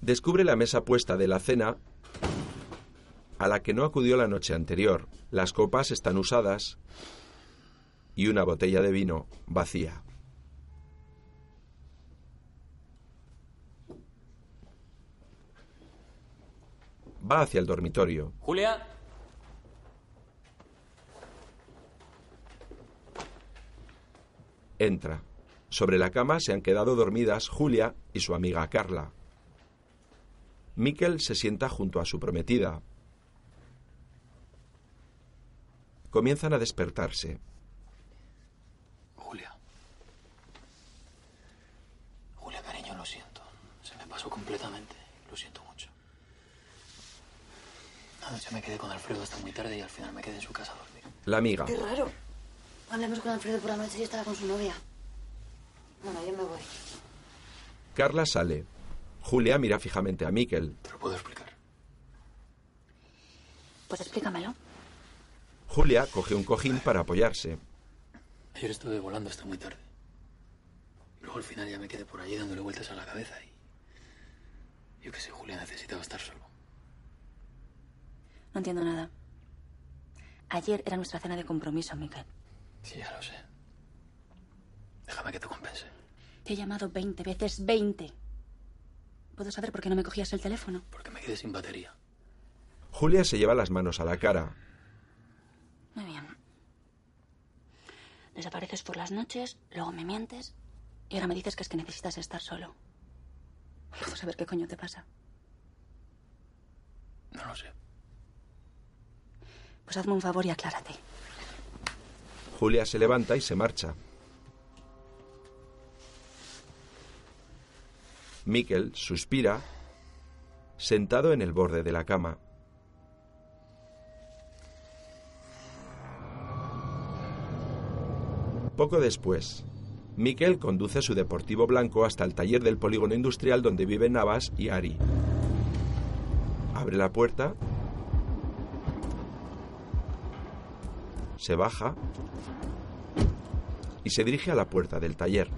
Descubre la mesa puesta de la cena a la que no acudió la noche anterior. Las copas están usadas y una botella de vino vacía. Va hacia el dormitorio. Julia. Entra. Sobre la cama se han quedado dormidas Julia y su amiga Carla. Mikel se sienta junto a su prometida. Comienzan a despertarse. Julia. Julia, cariño, lo siento. Se me pasó completamente. Lo siento mucho. Anoche me quedé con Alfredo hasta muy tarde y al final me quedé en su casa a dormir. La amiga. Qué raro. Hablamos con Alfredo por la noche y estaba con su novia. Bueno, yo me voy. Carla sale. Julia mira fijamente a Mikel. Te lo puedo explicar. Pues explícamelo. Julia coge un cojín para apoyarse. Ayer estuve volando hasta muy tarde. Luego al final ya me quedé por allí dándole vueltas a la cabeza y... Yo qué sé, Julia necesitaba estar solo. No entiendo nada. Ayer era nuestra cena de compromiso, Miquel. Sí, ya lo sé. Déjame que te compense. Te he llamado 20 veces, 20. ¿Puedo saber por qué no me cogías el teléfono? Porque me quedé sin batería. Julia se lleva las manos a la cara. Muy bien. Desapareces por las noches, luego me mientes y ahora me dices que es que necesitas estar solo. ¿Puedo saber qué coño te pasa? No lo sé. Pues hazme un favor y aclárate. Julia se levanta y se marcha. Mikel suspira, sentado en el borde de la cama. Poco después, Mikel conduce su deportivo blanco hasta el taller del polígono industrial donde viven Navas y Ari. Abre la puerta, se baja y se dirige a la puerta del taller.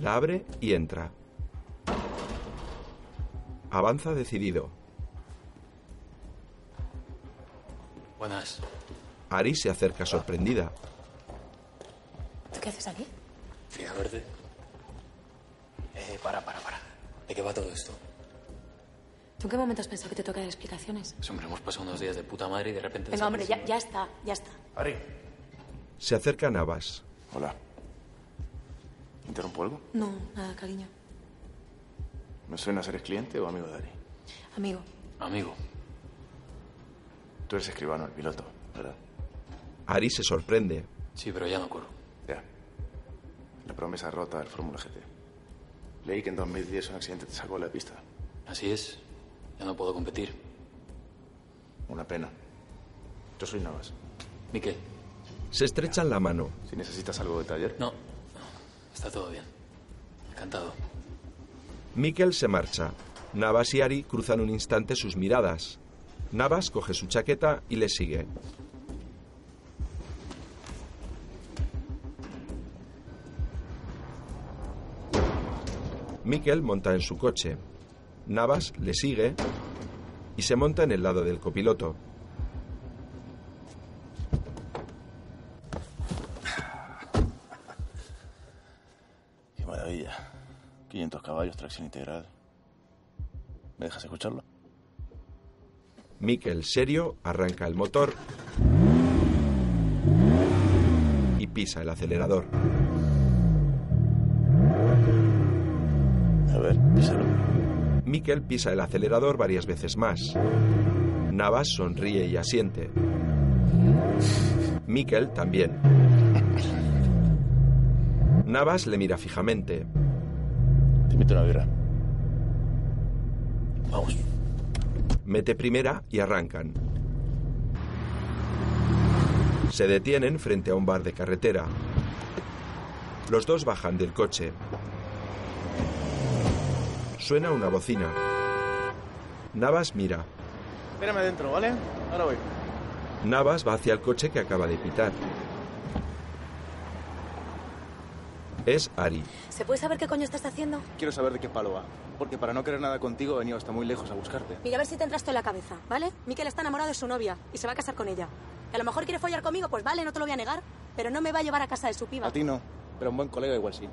La abre y entra. Avanza decidido. Buenas. Ari se acerca sorprendida. ¿Tú qué haces aquí? Fui a verte. Eh, para, para, para. ¿De qué va todo esto? ¿Tú en qué momento has pensado que te toca dar explicaciones? Pues, hombre, hemos pasado unos días de puta madre y de repente... Venga, hombre, ya, ya está, ya está. Ari. Se acerca a Navas. Hola. ¿Interrumpo algo? No, nada, cariño. ¿Me suena ser cliente o amigo de Ari? Amigo, Amigo. Tú eres escribano, el piloto, ¿verdad? Ari se sorprende. Sí, pero ya me acuerdo. Ya. La promesa rota del Fórmula GT. Leí que en 2010 un accidente te sacó de la pista. Así es. Ya no puedo competir. Una pena. Yo soy Navas. Miquel. Se estrechan la mano. Si necesitas algo de taller. No. Está todo bien. Encantado. Mikel se marcha. Navas y Ari cruzan un instante sus miradas. Navas coge su chaqueta y le sigue. Mikel monta en su coche. Navas le sigue y se monta en el lado del copiloto. Qué maravilla. 500 caballos, tracción integral. ¿Me dejas escucharlo? Mikel, serio, arranca el motor y pisa el acelerador. A ver, písalo. Mikel pisa el acelerador varias veces más. Navas sonríe y asiente. Mikel también. Navas le mira fijamente. Te a una birra. Vamos. Mete primera y arrancan. Se detienen frente a un bar de carretera. Los dos bajan del coche. Suena una bocina. Navas mira. Espérame adentro, ¿vale? Ahora voy. Navas va hacia el coche que acaba de pitar. Es Ari. ¿Se puede saber qué coño estás haciendo? Quiero saber de qué palo va. Porque para no querer nada contigo he venido hasta muy lejos a buscarte. Mira, a ver si te entras tú en la cabeza, ¿vale? Miquel está enamorado de su novia y se va a casar con ella. Que a lo mejor quiere follar conmigo, pues vale, no te lo voy a negar. Pero no me va a llevar a casa de su piba. A ti no, pero un buen colega igual sí.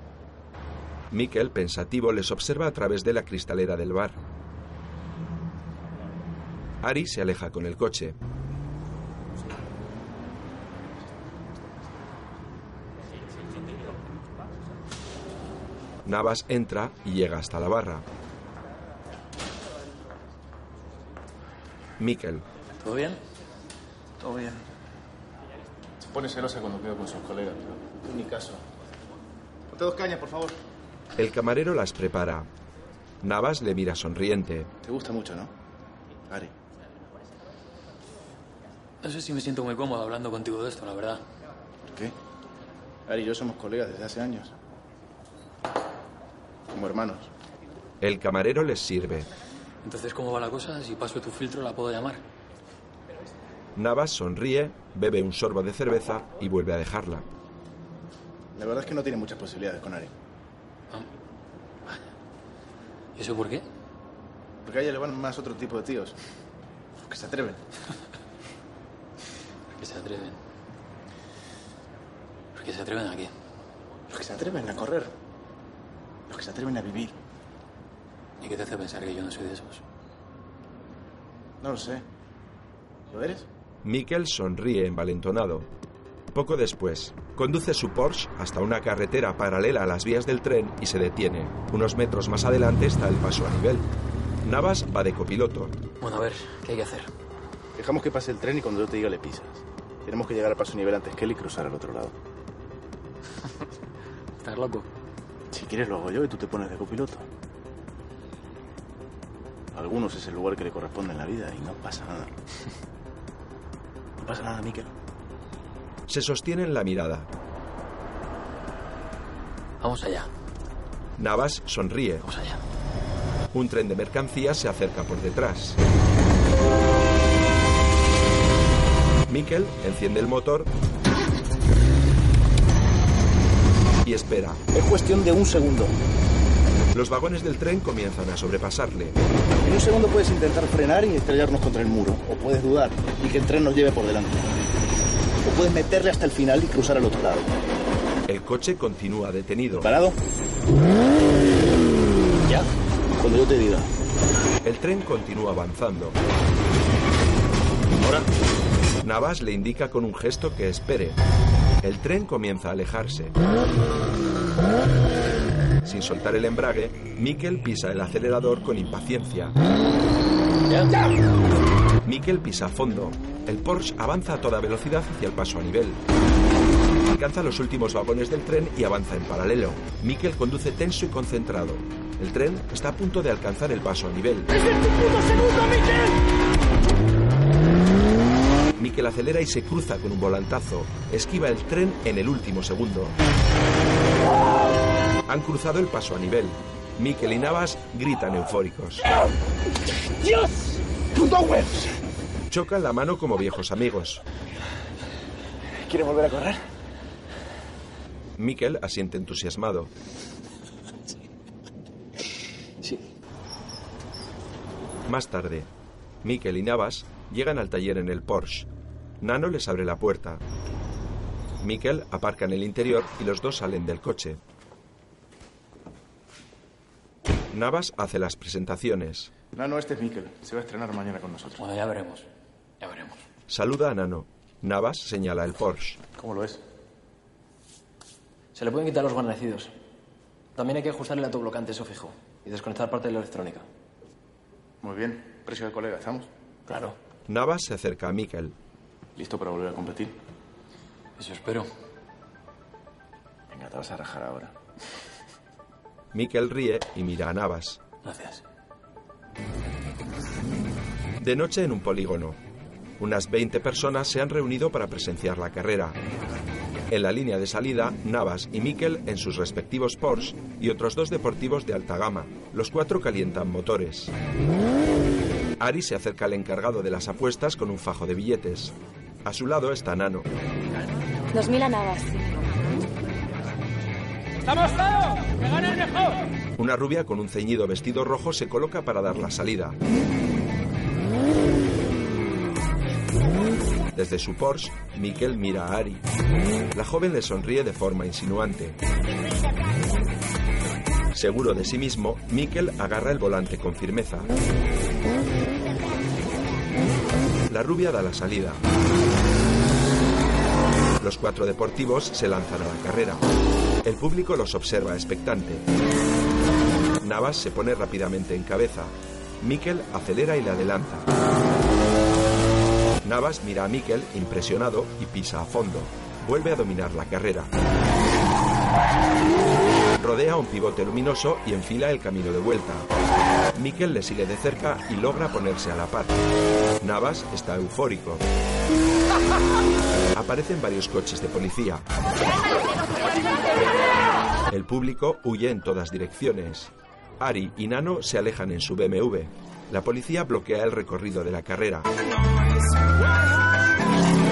Mikel, pensativo, les observa a través de la cristalera del bar. Ari se aleja con el coche. Navas entra y llega hasta la barra. Mikel, ¿Todo bien? Todo bien. Se pone celosa cuando quedo con sus colegas, pero ni caso. Ponte dos cañas, por favor. El camarero las prepara. Navas le mira sonriente. Te gusta mucho, ¿no? Ari. No sé si me siento muy cómodo hablando contigo de esto, la verdad. ¿Por qué? Ari y yo somos colegas desde hace años. Como hermanos. El camarero les sirve. Entonces, ¿cómo va la cosa? Si paso tu filtro, ¿la puedo llamar? Navas sonríe, bebe un sorbo de cerveza y vuelve a dejarla. La verdad es que no tiene muchas posibilidades con Ari. ¿Y eso por qué? Porque a ella le van más otro tipo de tíos. Los que se atreven. Que se atreven. ¿Por qué se atreven a qué? Los que se atreven a correr. Los que se atreven a vivir. ¿Y qué te hace pensar que yo no soy de esos? No lo sé. ¿Lo eres? Mikel sonríe envalentonado. Poco después, conduce su Porsche hasta una carretera paralela a las vías del tren y se detiene. Unos metros más adelante está el paso a nivel. Navas va de copiloto. Bueno, a ver, ¿qué hay que hacer? Dejamos que pase el tren y cuando yo te diga le pisas. Tenemos que llegar al paso a nivel antes que él y cruzar al otro lado. ¿Estás loco? Si quieres lo hago yo y tú te pones de copiloto. A algunos es el lugar que le corresponde en la vida y no pasa nada. No pasa nada, Miquel. Se sostienen la mirada. Vamos allá. Navas sonríe. Vamos allá. Un tren de mercancías se acerca por detrás. Mikel enciende el motor y espera. Es cuestión de un segundo. Los vagones del tren comienzan a sobrepasarle. En un segundo puedes intentar frenar y estrellarnos contra el muro. O puedes dudar y que el tren nos lleve por delante. O puedes meterle hasta el final y cruzar al otro lado. El coche continúa detenido. ¿Parado? Ya. Cuando yo te diga. El tren continúa avanzando. Ahora. Navas le indica con un gesto que espere. El tren comienza a alejarse. Sin soltar el embrague, Mikel pisa el acelerador con impaciencia. Mikel pisa a fondo. El Porsche avanza a toda velocidad hacia el paso a nivel. Alcanza los últimos vagones del tren y avanza en paralelo. Mikkel conduce tenso y concentrado. El tren está a punto de alcanzar el paso a nivel. ¡Es el segundo, Miquel! Mikkel acelera y se cruza con un volantazo. Esquiva el tren en el último segundo. Han cruzado el paso a nivel. Mikkel y Navas gritan eufóricos. ¡Dios! ¡Puto webs! Chocan la mano como viejos amigos. ¿Quieres volver a correr? Mikkel asiente entusiasmado. Sí. Más tarde, Mikkel y Navas llegan al taller en el Porsche. Nano les abre la puerta. Mikkel aparca en el interior y los dos salen del coche. Navas hace las presentaciones. Nano, este es Miquel. Se va a estrenar mañana con nosotros. Bueno, ya veremos. Ya veremos. Saluda a Nano. Navas señala el Porsche. ¿Cómo lo es? Se le pueden quitar los guarnecidos. También hay que ajustar el autoblocante, eso fijo. Y desconectar parte de la electrónica. Muy bien. Precio de colega, ¿estamos? Claro. Navas se acerca a Mikkel. ¿Listo para volver a competir? Eso espero. Venga, te vas a rajar ahora. Mikkel ríe y mira a Navas. Gracias. De noche en un polígono. Unas 20 personas se han reunido para presenciar la carrera. En la línea de salida, Navas y Mikkel en sus respectivos Porsche y otros dos deportivos de alta gama. Los cuatro calientan motores. Ari se acerca al encargado de las apuestas con un fajo de billetes. A su lado está Nano. Dos mil a Navas. ¡Estamos claros! ¡Que gane el mejor! Una rubia con un ceñido vestido rojo se coloca para dar la salida. Desde su Porsche, Mikkel mira a Ari. La joven le sonríe de forma insinuante. Seguro de sí mismo, Mikkel agarra el volante con firmeza. La rubia da la salida. Los cuatro deportivos se lanzan a la carrera. El público los observa expectante. Navas se pone rápidamente en cabeza. Mikkel acelera y le adelanta. Navas mira a Mikkel impresionado y pisa a fondo. Vuelve a dominar la carrera. Rodea un pivote luminoso y enfila el camino de vuelta. Mikkel le sigue de cerca y logra ponerse a la par. Navas está eufórico. Aparecen varios coches de policía. El público huye en todas direcciones. Ari y Nano se alejan en su BMW. La policía bloquea el recorrido de la carrera.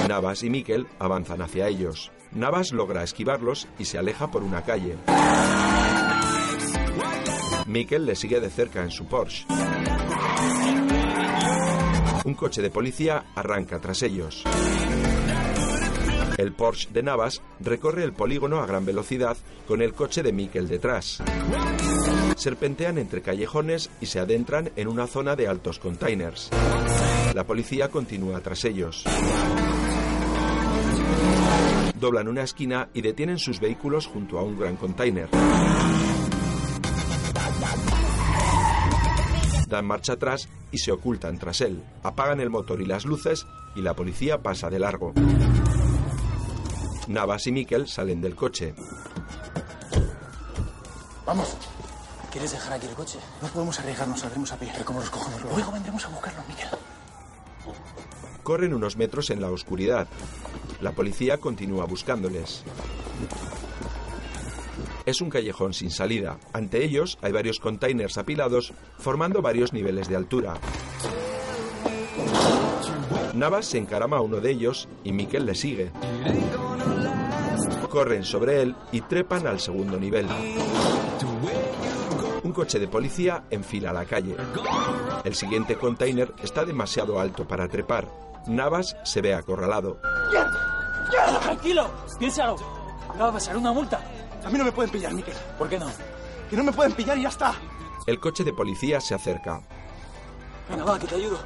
Navas y Mikkel avanzan hacia ellos. Navas logra esquivarlos y se aleja por una calle. Mikkel le sigue de cerca en su Porsche. Un coche de policía arranca tras ellos. El Porsche de Navas recorre el polígono a gran velocidad con el coche de Mikkel detrás. Serpentean entre callejones y se adentran en una zona de altos containers. La policía continúa tras ellos. Doblan una esquina y detienen sus vehículos junto a un gran container. Dan marcha atrás y se ocultan tras él. Apagan el motor y las luces y la policía pasa de largo. Navas y Mikkel salen del coche. Vamos. ¿Quieres dejar aquí el coche? No podemos arriesgarnos, saldremos a pie. ¿Pero cómo los cogemos luego? Luego vendremos a buscarlo, Miquel. Corren unos metros en la oscuridad. La policía continúa buscándoles. Es un callejón sin salida. Ante ellos hay varios containers apilados formando varios niveles de altura. Navas se encarama a uno de ellos y Mikkel le sigue. Corren sobre él y trepan al segundo nivel. Un coche de policía enfila la calle. El siguiente container está demasiado alto para trepar. Navas se ve acorralado. Tranquilo, piénsalo. No va a pasar una multa. A mí no me pueden pillar, Miquel. ¿Por qué no? Que no me pueden pillar y ya está. El coche de policía se acerca. Venga, va, que te ayudo.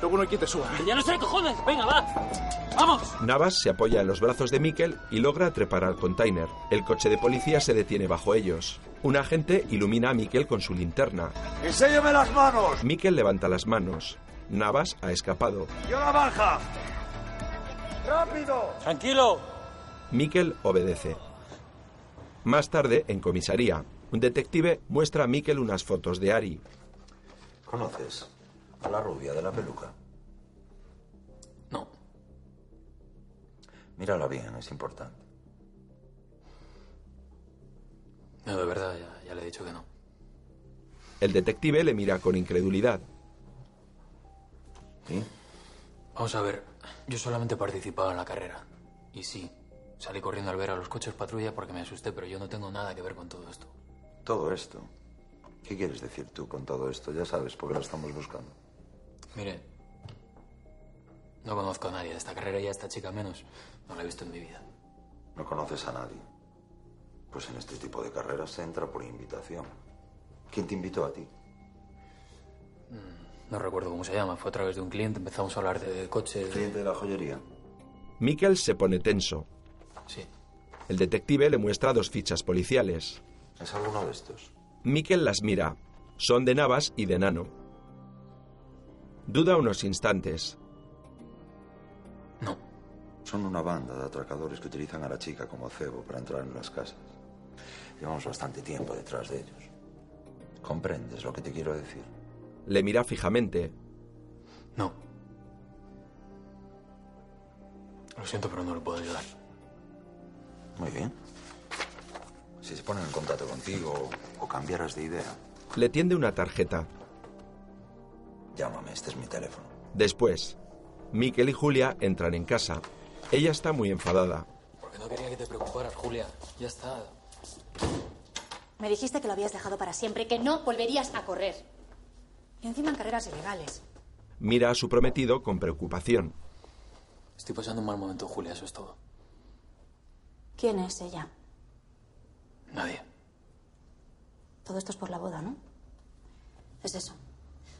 Luego no hay quien te suba. Que ya no sé cojones. Venga, va. ¡Vamos! Navas se apoya en los brazos de Mikkel y logra trepar al container. El coche de policía se detiene bajo ellos. Un agente ilumina a Mikkel con su linterna. ¡Enséñame las manos! Mikkel levanta las manos. Navas ha escapado. ¡Yo la baja! ¡Rápido! ¡Tranquilo! Mikel obedece. Más tarde, en comisaría, un detective muestra a Mikel unas fotos de Ari. ¿Conoces a la rubia de la peluca? No. Mírala bien, es importante. No, de verdad, ya, ya le he dicho que no. El detective le mira con incredulidad. ¿Sí? Vamos a ver, yo solamente he participado en la carrera. Y sí, salí corriendo al ver a los coches patrulla porque me asusté, pero yo no tengo nada que ver con todo esto. Todo esto. ¿Qué quieres decir tú con todo esto? Ya sabes, porque lo estamos buscando. Mire, no conozco a nadie de esta carrera y a esta chica menos. No la he visto en mi vida. No conoces a nadie. Pues en este tipo de carreras se entra por invitación. ¿Quién te invitó a ti? No recuerdo cómo se llama. Fue a través de un cliente. Empezamos a hablar de coches. ¿Cliente de la joyería? Mikel se pone tenso. Sí. El detective le muestra dos fichas policiales. ¿Es alguno de estos? Mikel las mira. Son de Navas y de Nano. Duda unos instantes. Son una banda de atracadores que utilizan a la chica como cebo para entrar en las casas. Llevamos bastante tiempo detrás de ellos. ¿Comprendes lo que te quiero decir? Le mira fijamente. No. Lo siento, pero no lo puedo ayudar. Muy bien. Si se ponen en contacto contigo o cambiaras de idea, Le tiende una tarjeta. llámame, este es mi teléfono. Después, Mikel y Julia entran en casa. Ella está muy enfadada. Porque no quería que te preocuparas, Julia. Ya está. Me dijiste que lo habías dejado para siempre, que no volverías a correr. Y encima en carreras ilegales. Mira a su prometido con preocupación. Estoy pasando un mal momento, Julia, eso es todo. ¿Quién es ella? Nadie. Todo esto es por la boda, ¿no? Es eso.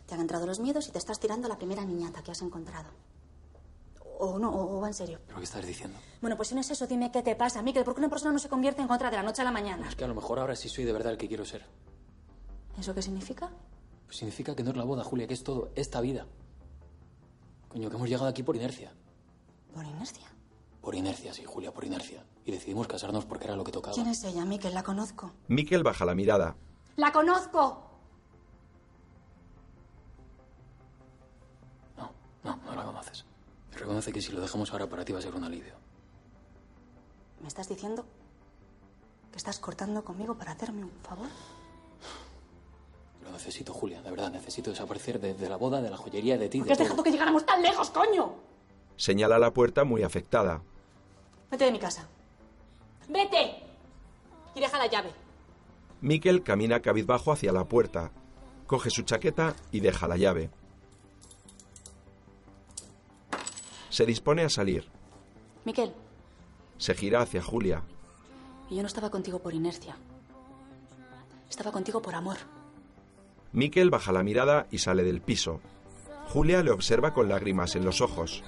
Te han entrado los miedos y te estás tirando a la primera niñata que has encontrado. O no, o, o va en serio. ¿Pero qué estás diciendo? Bueno, pues si no es eso, dime qué te pasa, Miquel. ¿Por qué una persona no se convierte en contra de la noche a la mañana? Es que a lo mejor ahora sí soy de verdad el que quiero ser. ¿Eso qué significa? Pues significa que no es la boda, Julia, que es todo esta vida. Coño, que hemos llegado aquí por inercia. Por inercia. Por inercia, sí, Julia, por inercia. Y decidimos casarnos porque era lo que tocaba. ¿Quién es ella, Miquel? La conozco. Mikel baja la mirada. ¡La conozco! No, no la conoces. Y reconoce que si lo dejamos ahora para ti va a ser un alivio. ¿Me estás diciendo que estás cortando conmigo para hacerme un favor? Lo necesito, Julia, de verdad. Necesito desaparecer de, de la boda, de la joyería, de ti. ¿Por de qué has todo. dejado que llegáramos tan lejos, coño? Señala la puerta muy afectada. Vete de mi casa. ¡Vete! Y deja la llave. Mikel camina cabizbajo hacia la puerta. Coge su chaqueta y deja la llave. Se dispone a salir. Miquel, Se gira hacia Julia. y yo no estaba contigo por inercia. Estaba contigo por amor. Mikel baja la mirada y sale del piso. Julia le observa con lágrimas en los ojos.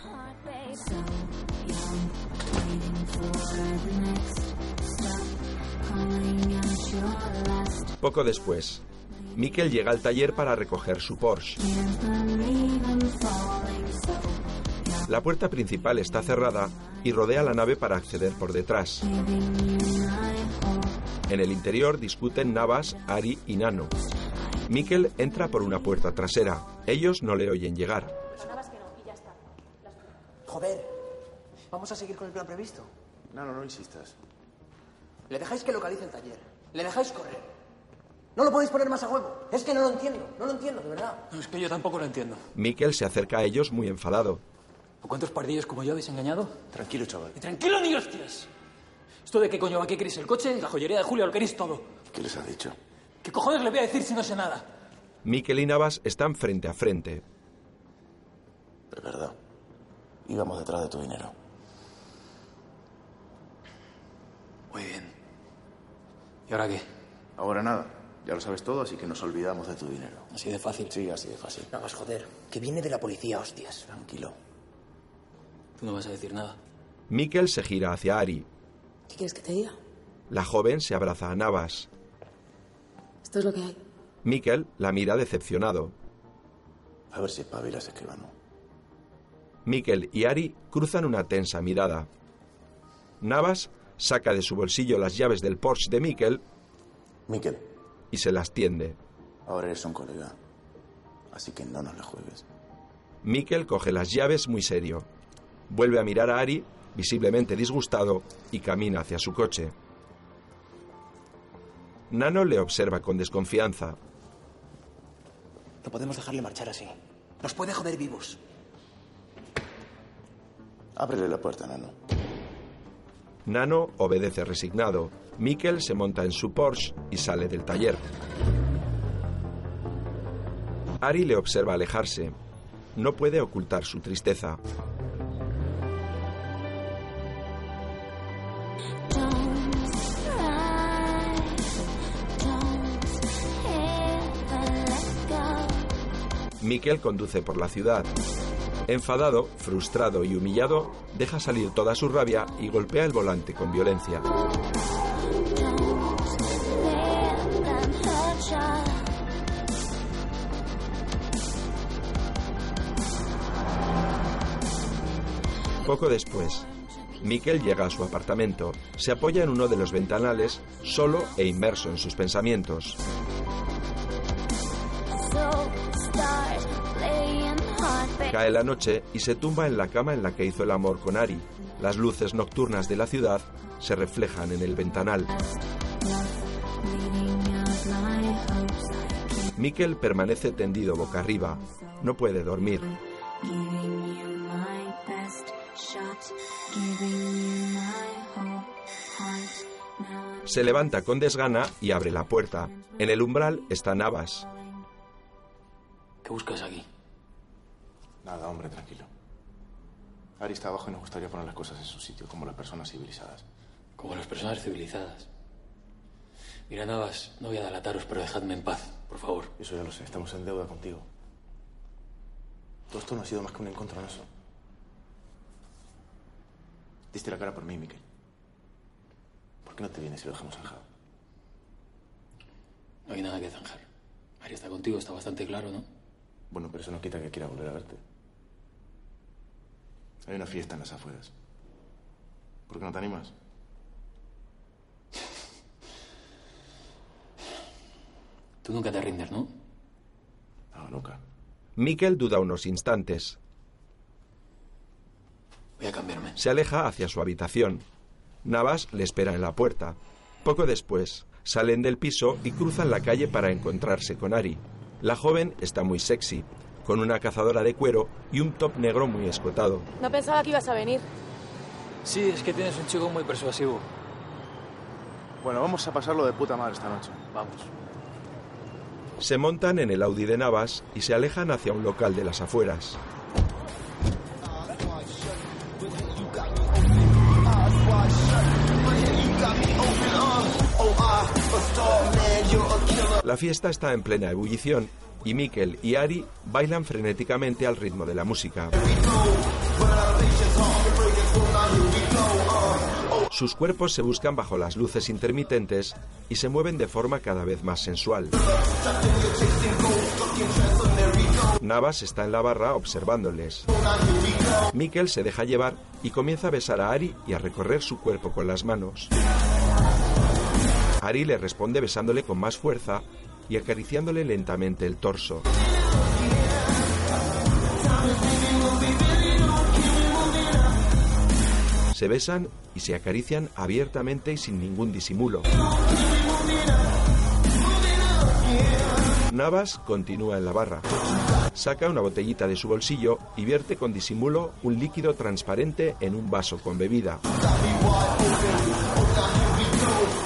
Poco después, Mikel llega al taller para recoger su Porsche. La puerta principal está cerrada y rodea la nave para acceder por detrás. En el interior discuten Navas, Ari y Nano. Mikel entra por una puerta trasera. Ellos no le oyen llegar. Joder, ¿vamos a seguir con el plan previsto? No, no, no insistas. Le dejáis que localice el taller. Le dejáis correr. No lo podéis poner más a huevo. Es que no lo entiendo. No lo entiendo, de verdad. No, es que yo tampoco lo entiendo. Mikel se acerca a ellos muy enfadado. ¿Cuántos pardillos como yo habéis engañado? Tranquilo, chaval. Y tranquilo ni hostias. ¿Esto de qué coño va? ¿Qué queréis? ¿El coche? ¿La joyería de Julia? ¿Lo queréis todo? ¿Qué les ha dicho? ¿Qué cojones le voy a decir si no sé nada? Mikel y Navas están frente a frente. De verdad. Íbamos detrás de tu dinero. Muy bien. ¿Y ahora qué? Ahora nada. Ya lo sabes todo, así que nos olvidamos de tu dinero. Así de fácil. Sí, así de fácil. Nada más joder. Que viene de la policía, hostias. Tranquilo. Tú no vas a decir nada. Mikel se gira hacia Ari. ¿Qué quieres que te diga? La joven se abraza a Navas. Esto es lo que hay. Mikel la mira decepcionado. A ver si espabilas, escribano. Mikel y Ari cruzan una tensa mirada. Navas saca de su bolsillo las llaves del Porsche de Mikel. Mikel. Y se las tiende. Ahora eres un colega. Así que no nos la juegues. Mikel coge las llaves muy serio. Vuelve a mirar a Ari, visiblemente disgustado, y camina hacia su coche. Nano le observa con desconfianza. No podemos dejarle marchar así. Nos puede joder vivos. Ábrele la puerta, Nano. Nano obedece resignado. Mikel se monta en su Porsche y sale del taller. Ari le observa alejarse. No puede ocultar su tristeza. Mikel conduce por la ciudad. Enfadado, frustrado y humillado, deja salir toda su rabia y golpea el volante con violencia. Poco después, Mikel llega a su apartamento, se apoya en uno de los ventanales, solo e inmerso en sus pensamientos. Cae la noche y se tumba en la cama en la que hizo el amor con Ari. Las luces nocturnas de la ciudad se reflejan en el ventanal. Mikel permanece tendido boca arriba. No puede dormir. Se levanta con desgana y abre la puerta. En el umbral está Navas. ¿Qué buscas aquí? Nada, hombre, tranquilo. Ari está abajo y nos gustaría poner las cosas en su sitio, como las personas civilizadas. Como las personas civilizadas. Mira, Navas, no voy a delataros, pero dejadme en paz, por favor. Eso ya lo sé, estamos en deuda contigo. Todo esto no ha sido más que un encontronazo. Diste la cara por mí, Miquel. ¿Por qué no te vienes y lo dejamos zanjado? No hay nada que zanjar. Ari está contigo, está bastante claro, ¿no? Bueno, pero eso no quita que quiera volver a verte. Hay una fiesta en las afueras. ¿Por qué no te animas? Tú nunca te rindes, ¿no? No, nunca. Mikel duda unos instantes. Voy a cambiarme. Se aleja hacia su habitación. Navas le espera en la puerta. Poco después, salen del piso y cruzan la calle para encontrarse con Ari. La joven está muy sexy, con una cazadora de cuero y un top negro muy escotado. No pensaba que ibas a venir. Sí, es que tienes un chico muy persuasivo. Bueno, vamos a pasarlo de puta madre esta noche. Vamos. Se montan en el Audi de Navas y se alejan hacia un local de las afueras. La fiesta está en plena ebullición y Mikel y Ari bailan frenéticamente al ritmo de la música. Sus cuerpos se buscan bajo las luces intermitentes y se mueven de forma cada vez más sensual. Navas está en la barra observándoles. Mikel se deja llevar y comienza a besar a Ari y a recorrer su cuerpo con las manos. Ari le responde besándole con más fuerza y acariciándole lentamente el torso. Se besan y se acarician abiertamente y sin ningún disimulo. Navas continúa en la barra. Saca una botellita de su bolsillo y vierte con disimulo un líquido transparente en un vaso con bebida.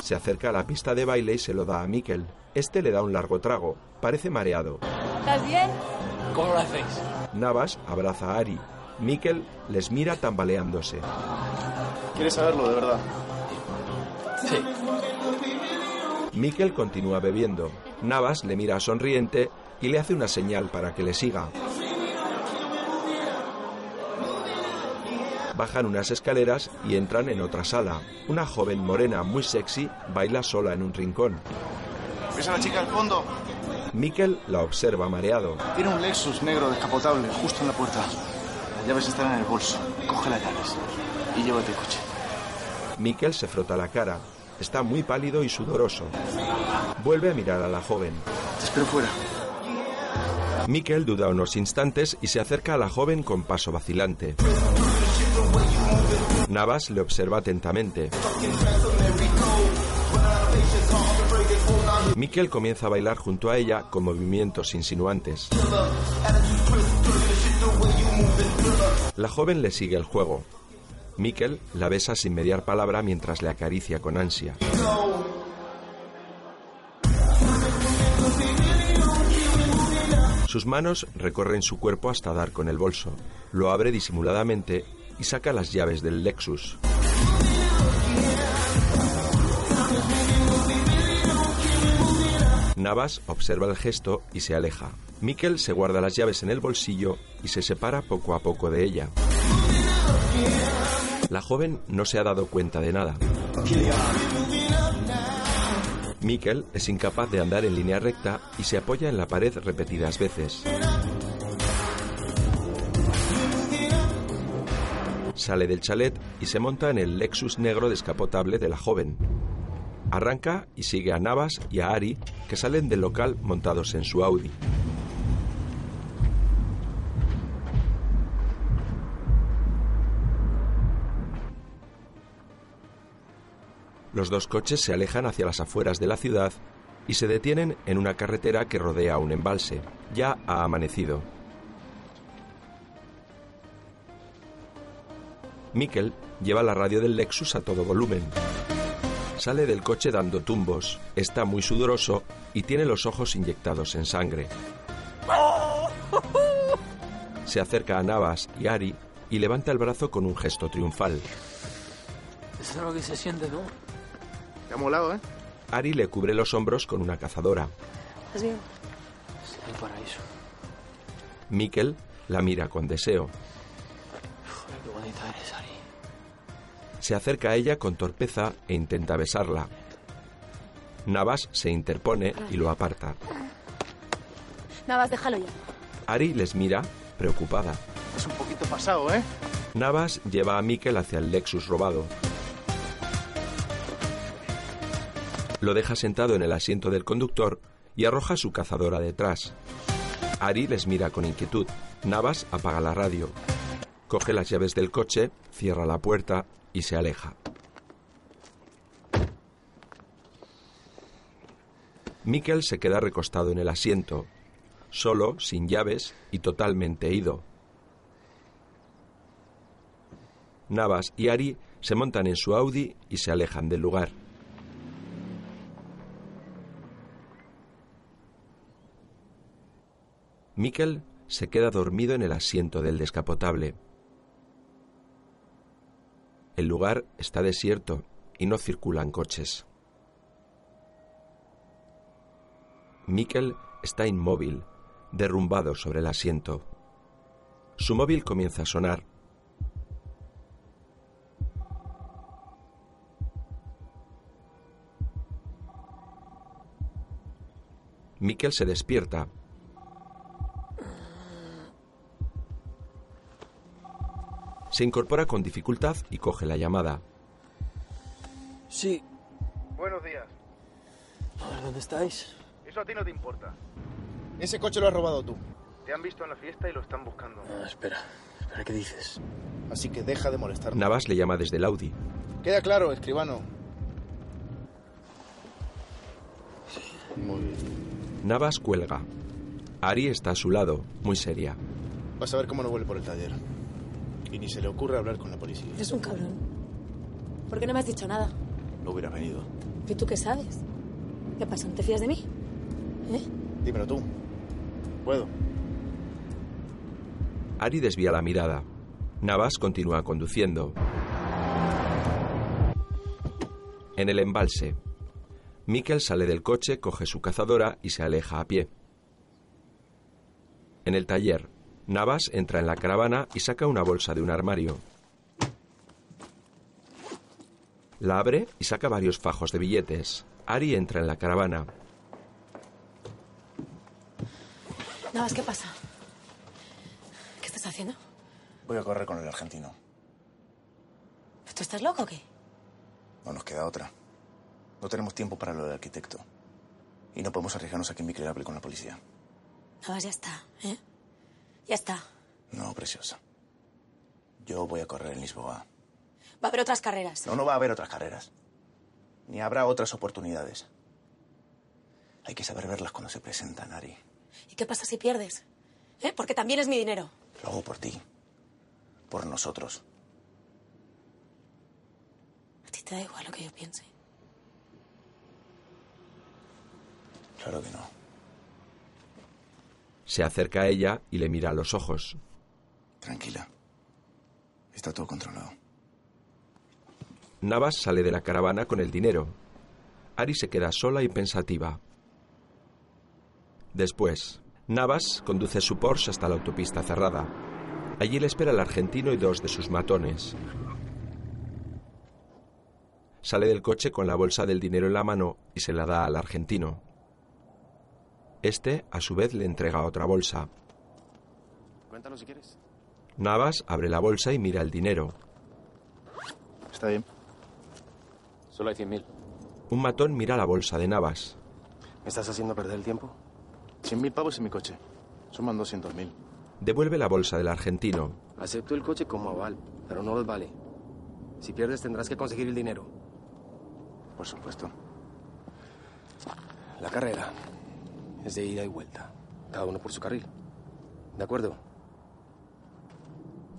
Se acerca a la pista de baile y se lo da a Mikel. Este le da un largo trago. Parece mareado. ¿Estás bien? ¿Cómo lo hacéis? Navas abraza a Ari. Mikel les mira tambaleándose. ¿Quieres saberlo, de verdad? Sí. Mikel continúa bebiendo. Navas le mira sonriente y le hace una señal para que le siga. Bajan unas escaleras y entran en otra sala. Una joven morena muy sexy baila sola en un rincón. ¿Ves a la chica al fondo? Mikkel la observa mareado. Tiene un Lexus negro descapotable justo en la puerta. Las llaves están en el bolso. Coge las llaves y llévate el coche. Mikkel se frota la cara. Está muy pálido y sudoroso. Vuelve a mirar a la joven. Te espero fuera. Mikkel duda unos instantes y se acerca a la joven con paso vacilante. Navas le observa atentamente. Mikkel comienza a bailar junto a ella con movimientos insinuantes. La joven le sigue el juego. Mikkel la besa sin mediar palabra mientras le acaricia con ansia. Sus manos recorren su cuerpo hasta dar con el bolso. Lo abre disimuladamente saca las llaves del Lexus. Navas observa el gesto y se aleja. Mikkel se guarda las llaves en el bolsillo y se separa poco a poco de ella. La joven no se ha dado cuenta de nada. Mikkel es incapaz de andar en línea recta y se apoya en la pared repetidas veces. Sale del chalet y se monta en el Lexus negro descapotable de la joven. Arranca y sigue a Navas y a Ari, que salen del local montados en su Audi. Los dos coches se alejan hacia las afueras de la ciudad y se detienen en una carretera que rodea un embalse. Ya ha amanecido. Mikkel lleva la radio del Lexus a todo volumen. Sale del coche dando tumbos, está muy sudoroso y tiene los ojos inyectados en sangre. Se acerca a Navas y Ari y levanta el brazo con un gesto triunfal. Es algo que se siente, ¿no? Te ha molado, ¿eh? Ari le cubre los hombros con una cazadora. ¿Estás bien? Es el paraíso. Mikkel la mira con deseo. Joder, qué bonita eres, Ari. Se acerca a ella con torpeza e intenta besarla. Navas se interpone y lo aparta. Navas, déjalo ya. Ari les mira, preocupada. Es un poquito pasado, ¿eh? Navas lleva a Mikkel hacia el Lexus robado. Lo deja sentado en el asiento del conductor y arroja su cazadora detrás. Ari les mira con inquietud. Navas apaga la radio. Coge las llaves del coche, cierra la puerta y se aleja. Mikkel se queda recostado en el asiento, solo, sin llaves y totalmente ido. Navas y Ari se montan en su Audi y se alejan del lugar. Mikkel se queda dormido en el asiento del descapotable. El lugar está desierto y no circulan coches. Mikkel está inmóvil, derrumbado sobre el asiento. Su móvil comienza a sonar. Mikkel se despierta. Se incorpora con dificultad y coge la llamada. Sí. Buenos días. A ver, ¿dónde estáis? Eso a ti no te importa. Ese coche lo has robado tú. Te han visto en la fiesta y lo están buscando. Ah, espera. Espera, ¿qué dices? Así que deja de molestarme. Navas le llama desde el Audi. Queda claro, escribano. Muy bien. Navas cuelga. Ari está a su lado, muy seria. Vas a ver cómo no vuelve por el taller. Y ni se le ocurre hablar con la policía. Eres un cabrón. ¿Por qué no me has dicho nada? No hubiera venido. ¿Y tú qué sabes? ¿Qué pasa? ¿No te fías de mí? ¿Eh? Dímelo tú. Puedo. Ari desvía la mirada. Navas continúa conduciendo. En el embalse, Mikkel sale del coche, coge su cazadora y se aleja a pie. En el taller, Navas entra en la caravana y saca una bolsa de un armario. La abre y saca varios fajos de billetes. Ari entra en la caravana. Navas, ¿qué pasa? ¿Qué estás haciendo? Voy a correr con el argentino. ¿Tú estás loco o qué? No nos queda otra. No tenemos tiempo para lo del arquitecto. Y no podemos arriesgarnos a que Mikel hable con la policía. Navas, ya está, ¿eh? Ya está. No, preciosa. Yo voy a correr en Lisboa. Va a haber otras carreras. No, no va a haber otras carreras. Ni habrá otras oportunidades. Hay que saber verlas cuando se presentan, Ari. ¿Y qué pasa si pierdes? ¿Eh? Porque también es mi dinero. Lo hago por ti. Por nosotros. A ti te da igual lo que yo piense. Claro que no. Se acerca a ella y le mira a los ojos. Tranquila. Está todo controlado. Navas sale de la caravana con el dinero. Ari se queda sola y pensativa. Después, Navas conduce su Porsche hasta la autopista cerrada. Allí le espera el argentino y dos de sus matones. Sale del coche con la bolsa del dinero en la mano y se la da al argentino. Este, a su vez, le entrega otra bolsa. Cuéntalo si quieres. Navas abre la bolsa y mira el dinero. Está bien. Solo hay 100.000. Un matón mira la bolsa de Navas. ¿Me estás haciendo perder el tiempo? 100.000 pavos en mi coche. Suman 200.000. Devuelve la bolsa del argentino. Acepto el coche como aval, pero no los vale. Si pierdes tendrás que conseguir el dinero. Por supuesto. La carrera es de ida y vuelta. Cada uno por su carril. ¿De acuerdo?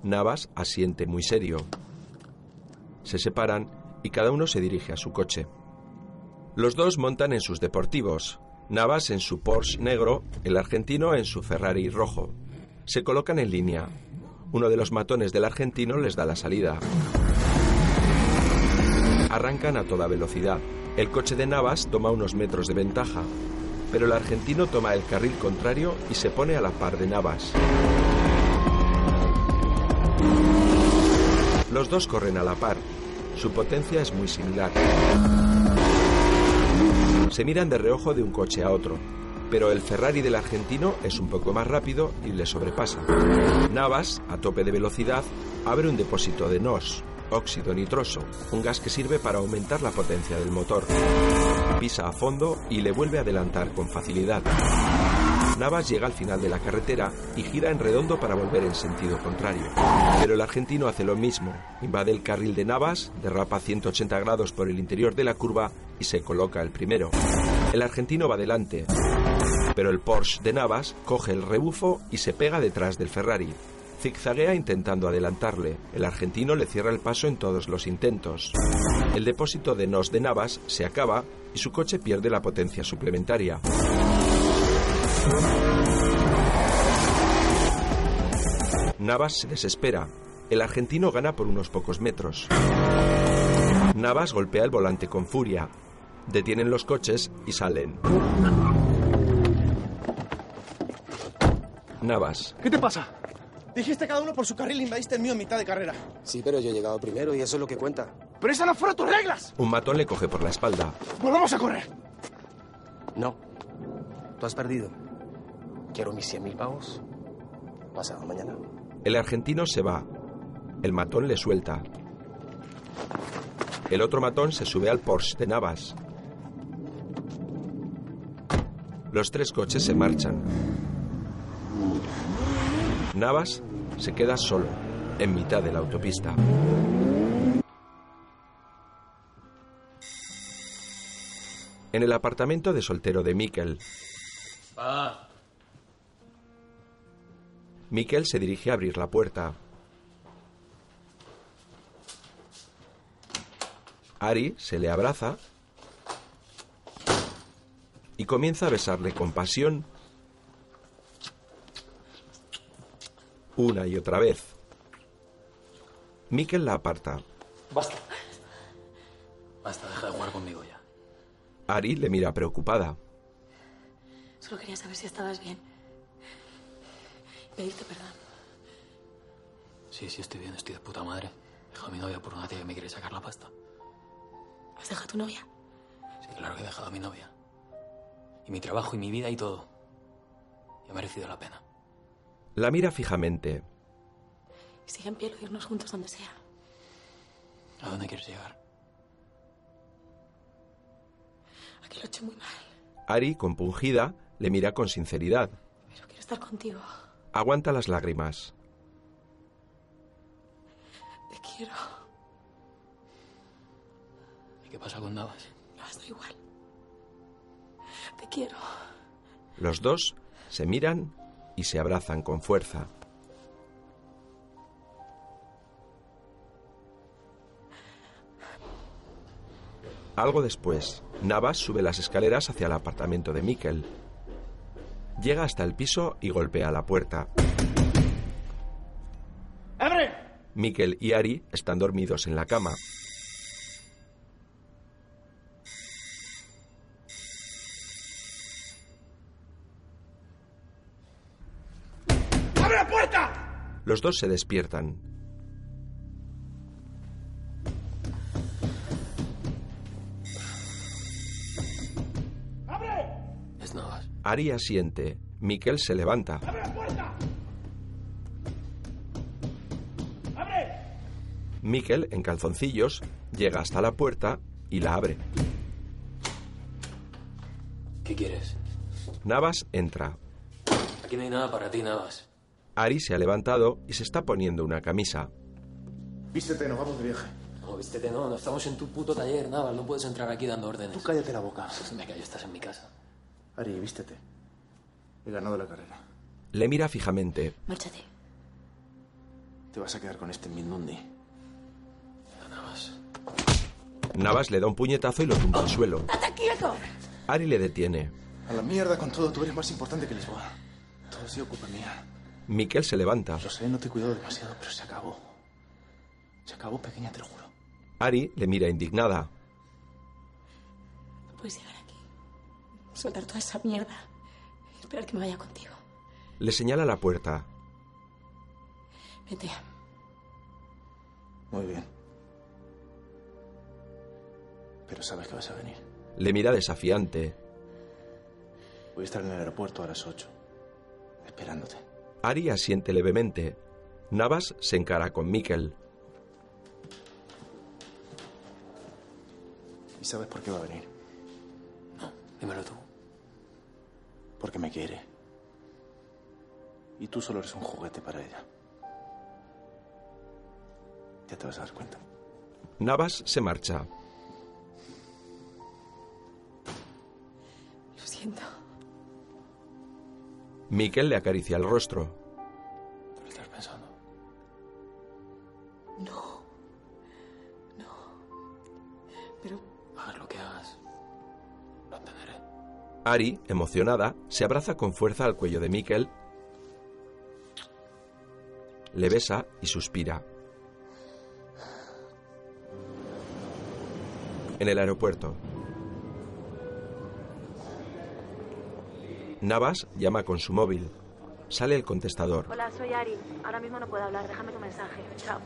Navas asiente muy serio. Se separan y cada uno se dirige a su coche. Los dos montan en sus deportivos. Navas en su Porsche negro, el argentino en su Ferrari rojo. Se colocan en línea. Uno de los matones del argentino les da la salida. Arrancan a toda velocidad. El coche de Navas toma unos metros de ventaja, pero el argentino toma el carril contrario y se pone a la par de Navas. Los dos corren a la par. Su potencia es muy similar. Se miran de reojo de un coche a otro, pero el Ferrari del argentino es un poco más rápido y le sobrepasa. Navas, a tope de velocidad, abre un depósito de NOS, óxido nitroso, un gas que sirve para aumentar la potencia del motor. Pisa a fondo y le vuelve a adelantar con facilidad. Navas llega al final de la carretera y gira en redondo para volver en sentido contrario. Pero el argentino hace lo mismo. Invade el carril de Navas, derrapa 180 grados por el interior de la curva y se coloca el primero. El argentino va adelante, pero el Porsche de Navas coge el rebufo y se pega detrás del Ferrari. Zigzaguea intentando adelantarle. El argentino le cierra el paso en todos los intentos. El depósito de NOS de Navas se acaba y su coche pierde la potencia suplementaria. Navas se desespera. El argentino gana por unos pocos metros. Navas golpea el volante con furia. Detienen los coches y salen. Navas. ¿Qué te pasa? Dijiste cada uno por su carril y invadiste el mío en mitad de carrera. Sí, pero yo he llegado primero y eso es lo que cuenta. Pero esas no fueron tus reglas. Un matón le coge por la espalda. Volvamos a correr. No. Tú has perdido. Quiero mis 100.000 pavos. Pasado mañana. El argentino se va. El matón le suelta. El otro matón se sube al Porsche de Navas. Los tres coches se marchan. Navas se queda solo, en mitad de la autopista. En el apartamento de soltero de Mikkel, Va. Mikkel se dirige a abrir la puerta. Ari se le abraza y comienza a besarle con pasión una y otra vez. Mikkel la aparta. Basta. Basta, deja de jugar conmigo ya. Ari le mira preocupada. Solo quería saber si estabas bien. Y pedirte perdón. Sí, sí, estoy bien, estoy de puta madre. Dejo a mi novia por una tía que me quiere sacar la pasta. ¿Has dejado a tu novia? Sí, claro que he dejado a mi novia. Y mi trabajo y mi vida y todo. Y ha merecido la pena. La mira fijamente. Sigue en pie o irnos juntos donde sea. ¿A dónde quieres llegar? Aquí lo he hecho muy mal. Ari, compungida, le mira con sinceridad. Pero quiero estar contigo. Aguanta las lágrimas. Te quiero. ¿Y qué pasa con Navas? No, estoy igual. Te quiero. Los dos se miran y se abrazan con fuerza. Algo después, Navas sube las escaleras hacia el apartamento de Mikkel. Llega hasta el piso y golpea la puerta. ¡Abre! Mikkel y Ari están dormidos en la cama. Los dos se despiertan. ¡Abre! Es Navas. Ari asiente. Mikkel se levanta. ¡Abre la puerta! ¡Abre! Mikkel, en calzoncillos, llega hasta la puerta y la abre. ¿Qué quieres? Navas entra. Aquí no hay nada para ti, Navas. Ari se ha levantado y se está poniendo una camisa. Vístete, nos vamos de viaje. No, vístete, no, no estamos en tu puto taller, Navas. No puedes entrar aquí dando órdenes. Tú cállate la boca. Me callo, estás en mi casa. Ari, vístete. He ganado la carrera. Le mira fijamente. Márchate. Te vas a quedar con este Mindundi. Navas. Navas le da un puñetazo y lo tumba al suelo. ¡Estate quieto! Ari le detiene. A la mierda con todo, tú eres más importante que Lisboa. Todo ha sido culpa mía. Mikkel se levanta. Lo sé, no te he cuidado demasiado, pero se acabó. Se acabó, pequeña, te lo juro. Ari le mira indignada. No puedes llegar aquí. Soltar toda esa mierda. Y esperar que me vaya contigo. Le señala la puerta. Vete. Muy bien. Pero sabes que vas a venir. Le mira desafiante. Voy a estar en el aeropuerto a las 8. Esperándote. Ari asiente levemente. Navas se encara con Mikkel. ¿Y sabes por qué va a venir? Dímelo tú. Porque me quiere. Y tú solo eres un juguete para ella. Ya te vas a dar cuenta. Navas se marcha. Mikkel le acaricia el rostro. ¿Qué estás pensando? No. No. Pero Hagas lo que hagas. Lo entenderé. Ari, emocionada, se abraza con fuerza al cuello de Mikkel, le besa y suspira. En el aeropuerto. Navas llama con su móvil. Sale el contestador. Hola, soy Ari. Ahora mismo no puedo hablar. Déjame tu mensaje. Chao.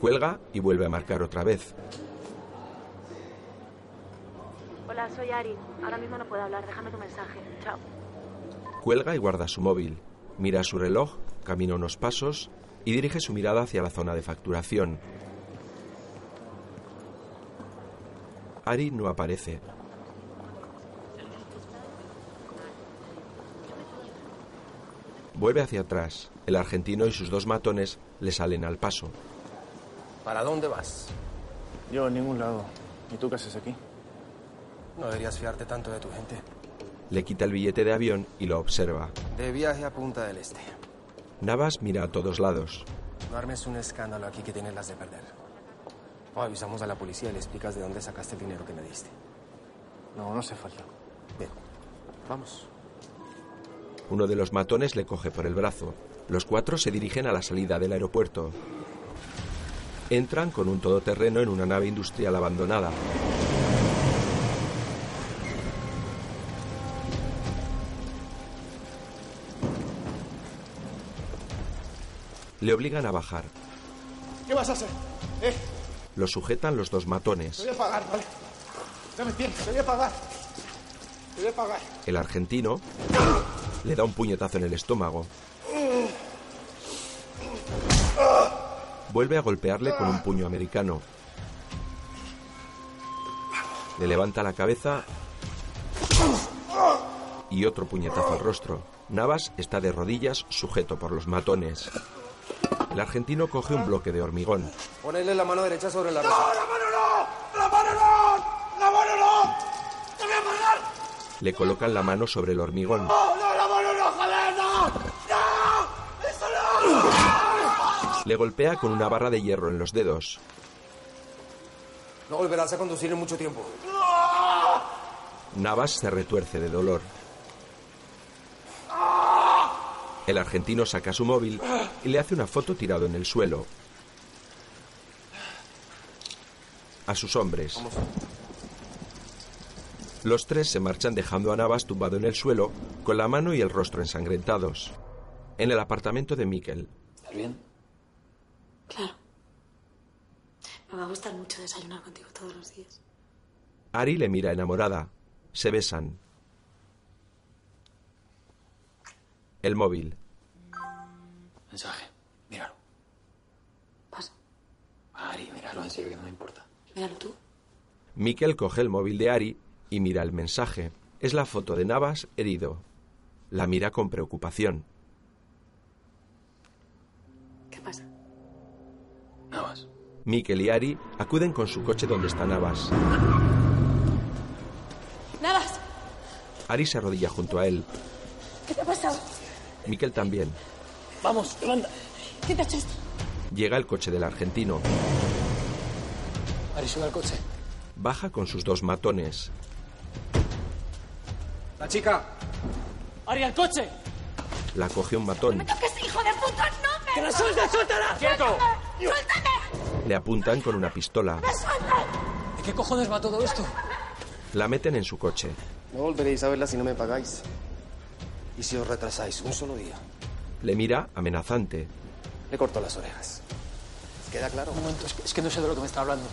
Cuelga y vuelve a marcar otra vez. Hola, soy Ari. Ahora mismo no puedo hablar. Déjame tu mensaje. Chao. Cuelga y guarda su móvil. Mira su reloj, camina unos pasos y dirige su mirada hacia la zona de facturación. Ari no aparece. Vuelve hacia atrás. El argentino y sus dos matones le salen al paso. ¿Para dónde vas? Yo a ningún lado. ¿Y tú qué haces aquí? No deberías fiarte tanto de tu gente. Le quita el billete de avión y lo observa. De viaje a Punta del Este. Navas mira a todos lados. No armes un escándalo aquí que tienes las de perder. O avisamos a la policía y le explicas de dónde sacaste el dinero que me diste. No, no hace falta. Bien, vamos. Uno de los matones le coge por el brazo. Los cuatro se dirigen a la salida del aeropuerto. Entran con un todoterreno en una nave industrial abandonada. Le obligan a bajar. ¿Qué vas a hacer? ¿Eh? Lo sujetan los dos Te matones. voy a pagar, ¿vale? Ya me entiendes, te voy a pagar. Te voy a pagar. El argentino Le da un puñetazo en el estómago. Vuelve a golpearle con un puño americano. Le levanta la cabeza y otro puñetazo al rostro. Navas está de rodillas, sujeto por los matones. El argentino coge un bloque de hormigón. Ponedle la mano derecha sobre la ¡No, rosa. la mano no! ¡La mano no! ¡La mano no! ¡Te voy a matar! Le colocan la mano sobre el hormigón. ¡No, no, la mano no, joder, no! ¡No! ¡Eso no! Le golpea con una barra de hierro en los dedos. No volverás a conducir en mucho tiempo. Navas se retuerce de dolor. El argentino saca su móvil y le hace una foto tirado en el suelo. A sus hombres. Los tres se marchan dejando a Navas tumbado en el suelo, con la mano y el rostro ensangrentados. En el apartamento de Miquel. ¿Estás bien? Claro. Me va a gustar mucho desayunar contigo todos los días. Ari le mira enamorada. Se besan. El móvil. Mensaje. Míralo. Pasa. Ari, míralo, en serio que no me importa. Míralo tú. Miquel coge el móvil de Ari y mira el mensaje. Es la foto de Navas herido. La mira con preocupación. Miquel y Ari acuden con su coche donde está Navas. ¡Navas! Ari se arrodilla junto a él. ¿Qué te ha pasado? Miquel también. Vamos, Yolanda. ¿Qué te ha hecho esto? Llega el coche del argentino. Ari, sube al coche. Baja con sus dos matones. La chica. ¡Ari, al coche! La coge un matón. ¡Que hijo de puta! ¡No me! ¡Que la sueltes, suéltala! ¡Quieto! ¡Suéltame! Le apuntan con una pistola. ¿De qué cojones va todo esto? La meten en su coche. No volveréis a verla si no me pagáis. Y si os retrasáis un solo día, Le mira amenazante. le corto las orejas. ¿Os ¿Queda claro? Un momento, es que, es que no sé de lo que me está hablando.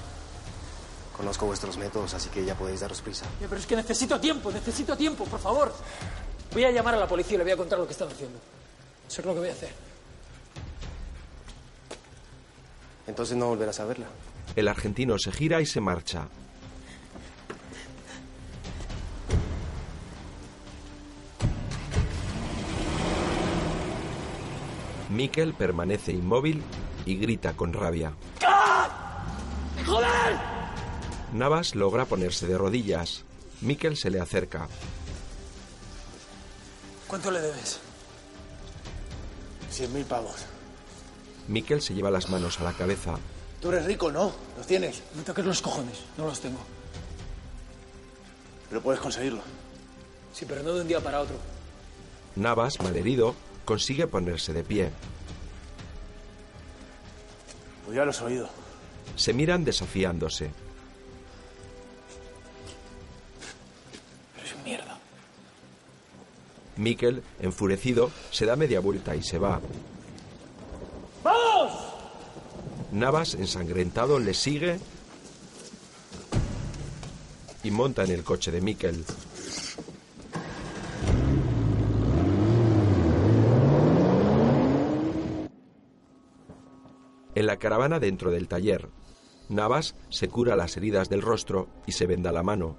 Conozco vuestros métodos, así que ya podéis daros prisa. Pero es que necesito tiempo, necesito tiempo, por favor. Voy a llamar a la policía y le voy a contar lo que están haciendo. Eso es lo que voy a hacer. Entonces no volverás a verla. El argentino se gira y se marcha. Miquel permanece inmóvil y grita con rabia. ¡Joder! Navas logra ponerse de rodillas. Miquel se le acerca. ¿Cuánto le debes? Cien mil pavos. Miquel se lleva las manos a la cabeza. Tú eres rico, ¿no? Los tienes. Me toques los cojones, no los tengo. Pero puedes conseguirlo. Sí, pero no de un día para otro. Navas, malherido, consigue ponerse de pie. Pues ya lo has oído. Se miran desafiándose. Eres un mierda. Miquel, enfurecido, se da media vuelta y se va. ¡Vamos! Navas, ensangrentado, le sigue y monta en el coche de Miquel. En la caravana dentro del taller, Navas se cura las heridas del rostro y se venda la mano.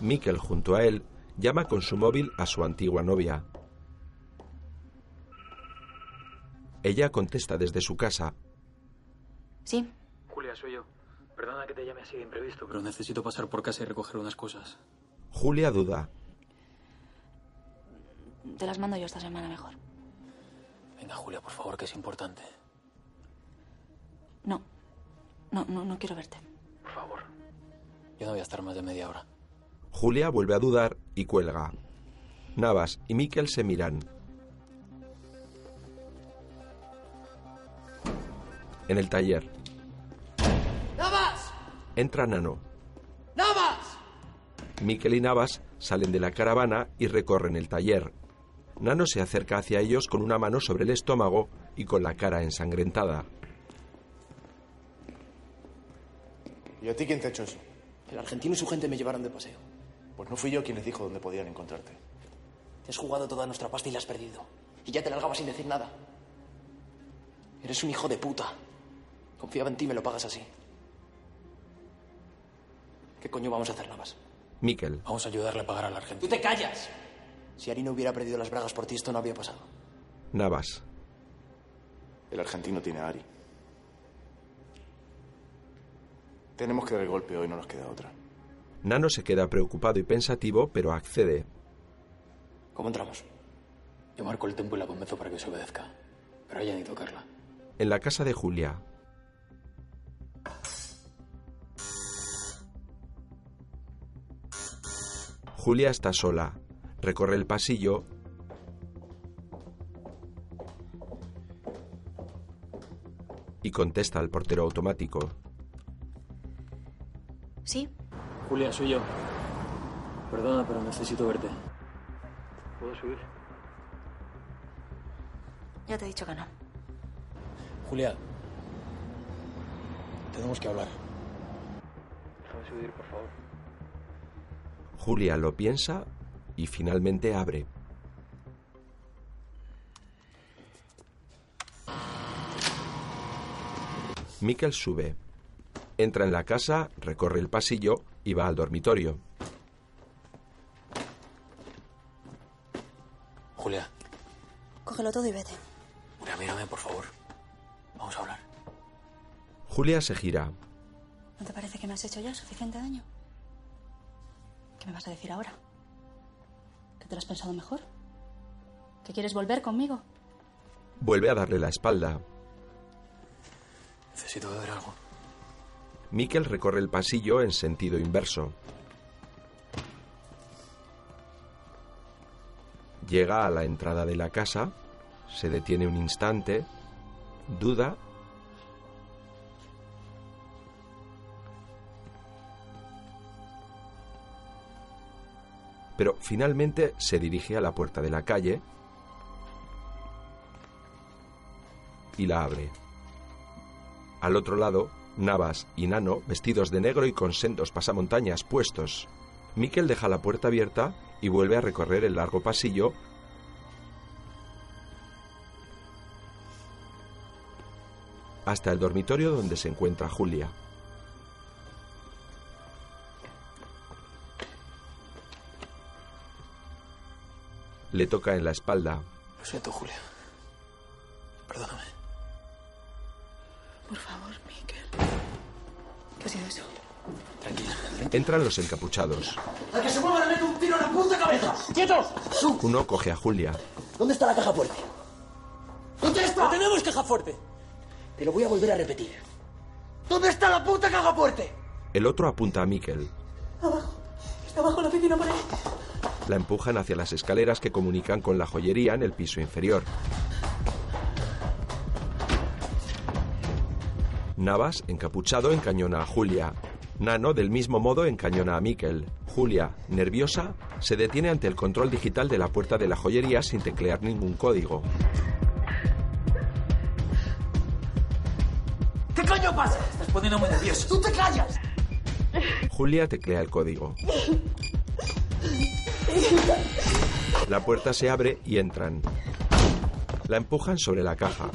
Miquel, junto a él, llama con su móvil a su antigua novia. Ella contesta desde su casa. Sí, Julia, soy yo. Perdona que te llame así de imprevisto, pero necesito pasar por casa y recoger unas cosas. Julia duda. te las mando yo esta semana mejor. Venga, Julia, por favor, que es importante. No, no, no, no quiero verte. Por favor. Yo no voy a estar más de media hora. Julia vuelve a dudar y cuelga. Navas y Miquel se miran. En el taller, ¡Navas! entra Nano. ¡Navas! Miquel y Navas salen de la caravana y recorren el taller. Nano se acerca hacia ellos con una mano sobre el estómago y con la cara ensangrentada. ¿Y a ti quién te ha hecho eso? El argentino y su gente me llevaron de paseo. Pues no fui yo quien les dijo dónde podían encontrarte. Te has jugado toda nuestra pasta y la has perdido. Y ya te largabas sin decir nada. Eres un hijo de puta. Confiaba en ti y me lo pagas así. ¿Qué coño vamos a hacer, Navas? Miquel. Vamos a ayudarle a pagar a la Argentina. ¡Tú te callas! Si Ari no hubiera perdido las bragas por ti, esto no habría pasado. Navas. El argentino tiene a Ari. Tenemos que dar el golpe hoy, no nos queda otra. Nano se queda preocupado y pensativo, pero accede. ¿Cómo entramos? Yo marco el tempo y la convenzo para que se obedezca. Pero ella ni tocarla. En la casa de Julia. Julia está sola. Recorre el pasillo. Y contesta al portero automático. ¿Sí? Julia, soy yo. Perdona, pero necesito verte. ¿Puedo subir? Ya te he dicho que no. Julia. Tenemos que hablar. Déjame subir, por favor. Julia lo piensa y finalmente abre. Miquel sube. Entra en la casa, recorre el pasillo y va al dormitorio. Julia, Cógelo todo y vete. Julia, mírame, por favor. Vamos a hablar. Julia se gira. ¿No te parece que me has hecho ya suficiente daño? ¿Qué me vas a decir ahora? ¿Que te lo has pensado mejor? ¿Que quieres volver conmigo? Vuelve a darle la espalda. Necesito beber algo. Miquel recorre el pasillo en sentido inverso. Llega a la entrada de la casa, se detiene un instante, duda pero finalmente se dirige a la puerta de la calle y la abre. Al otro lado, Navas y Nano, vestidos de negro y con sendos pasamontañas puestos. Miquel deja la puerta abierta y vuelve a recorrer el largo pasillo hasta el dormitorio donde se encuentra Julia. Le toca en la espalda. Lo siento, Julia. Perdóname. Por favor, Miquel. ¿Qué ha sido eso? Tranquila. Entran los encapuchados. ¡Al que se mueva le meto un tiro en la puta cabeza! ¡Quietos! Uno coge a Julia. ¿Dónde está la caja fuerte? ¿Dónde está? ¡No tenemos caja fuerte! Te lo voy a volver a repetir. ¿Dónde está la puta caja fuerte? El otro apunta a Miquel. Abajo. Está abajo en la piscina por ahí. La empujan hacia las escaleras que comunican con la joyería en el piso inferior. Navas, encapuchado, encañona a Julia. Nano, del mismo modo, encañona a Miquel. Julia, nerviosa, se detiene ante el control digital de la puerta de la joyería sin teclear ningún código. ¿Qué coño pasa? Estás poniendo muy nervioso. ¡Tú te callas! Julia teclea el código. La puerta se abre y entran. La empujan sobre la caja.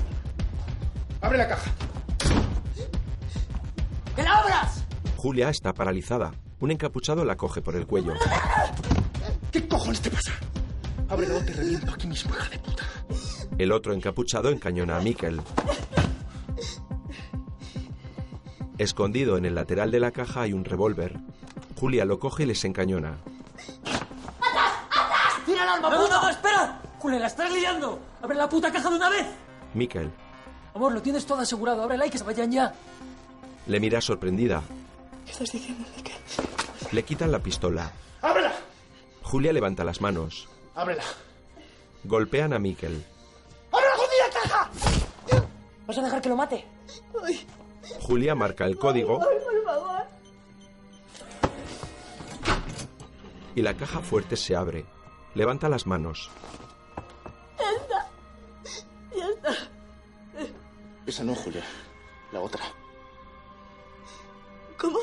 ¡Abre la caja! ¡Que la abras! Julia está paralizada. Un encapuchado la coge por el cuello. ¿Qué cojones te pasa? Ábrelo o te reviento aquí mismo, hija de puta. El otro encapuchado encañona a Miquel. Escondido en el lateral de la caja hay un revólver. Julia lo coge y les encañona. ¡Tira el arma, ¡No, no, puta! no, espera! Julia, la estás liando. ¡Abre la puta caja de una vez! Miquel Amor, lo tienes todo asegurado. Ábrela y que se vayan ya. le mira sorprendida. ¿Qué estás diciendo, Miquel? Le quitan la pistola. ¡Ábrela! Julia levanta las manos. ¡Ábrela! Golpean a Miquel. ¡Abre la jodida caja! ¿Vas a dejar que lo mate? Julia marca el código Ay, por favor. y la caja fuerte se abre. Levanta las manos. Ya está. Ya está. Esa no, Julia. La otra. ¿Cómo?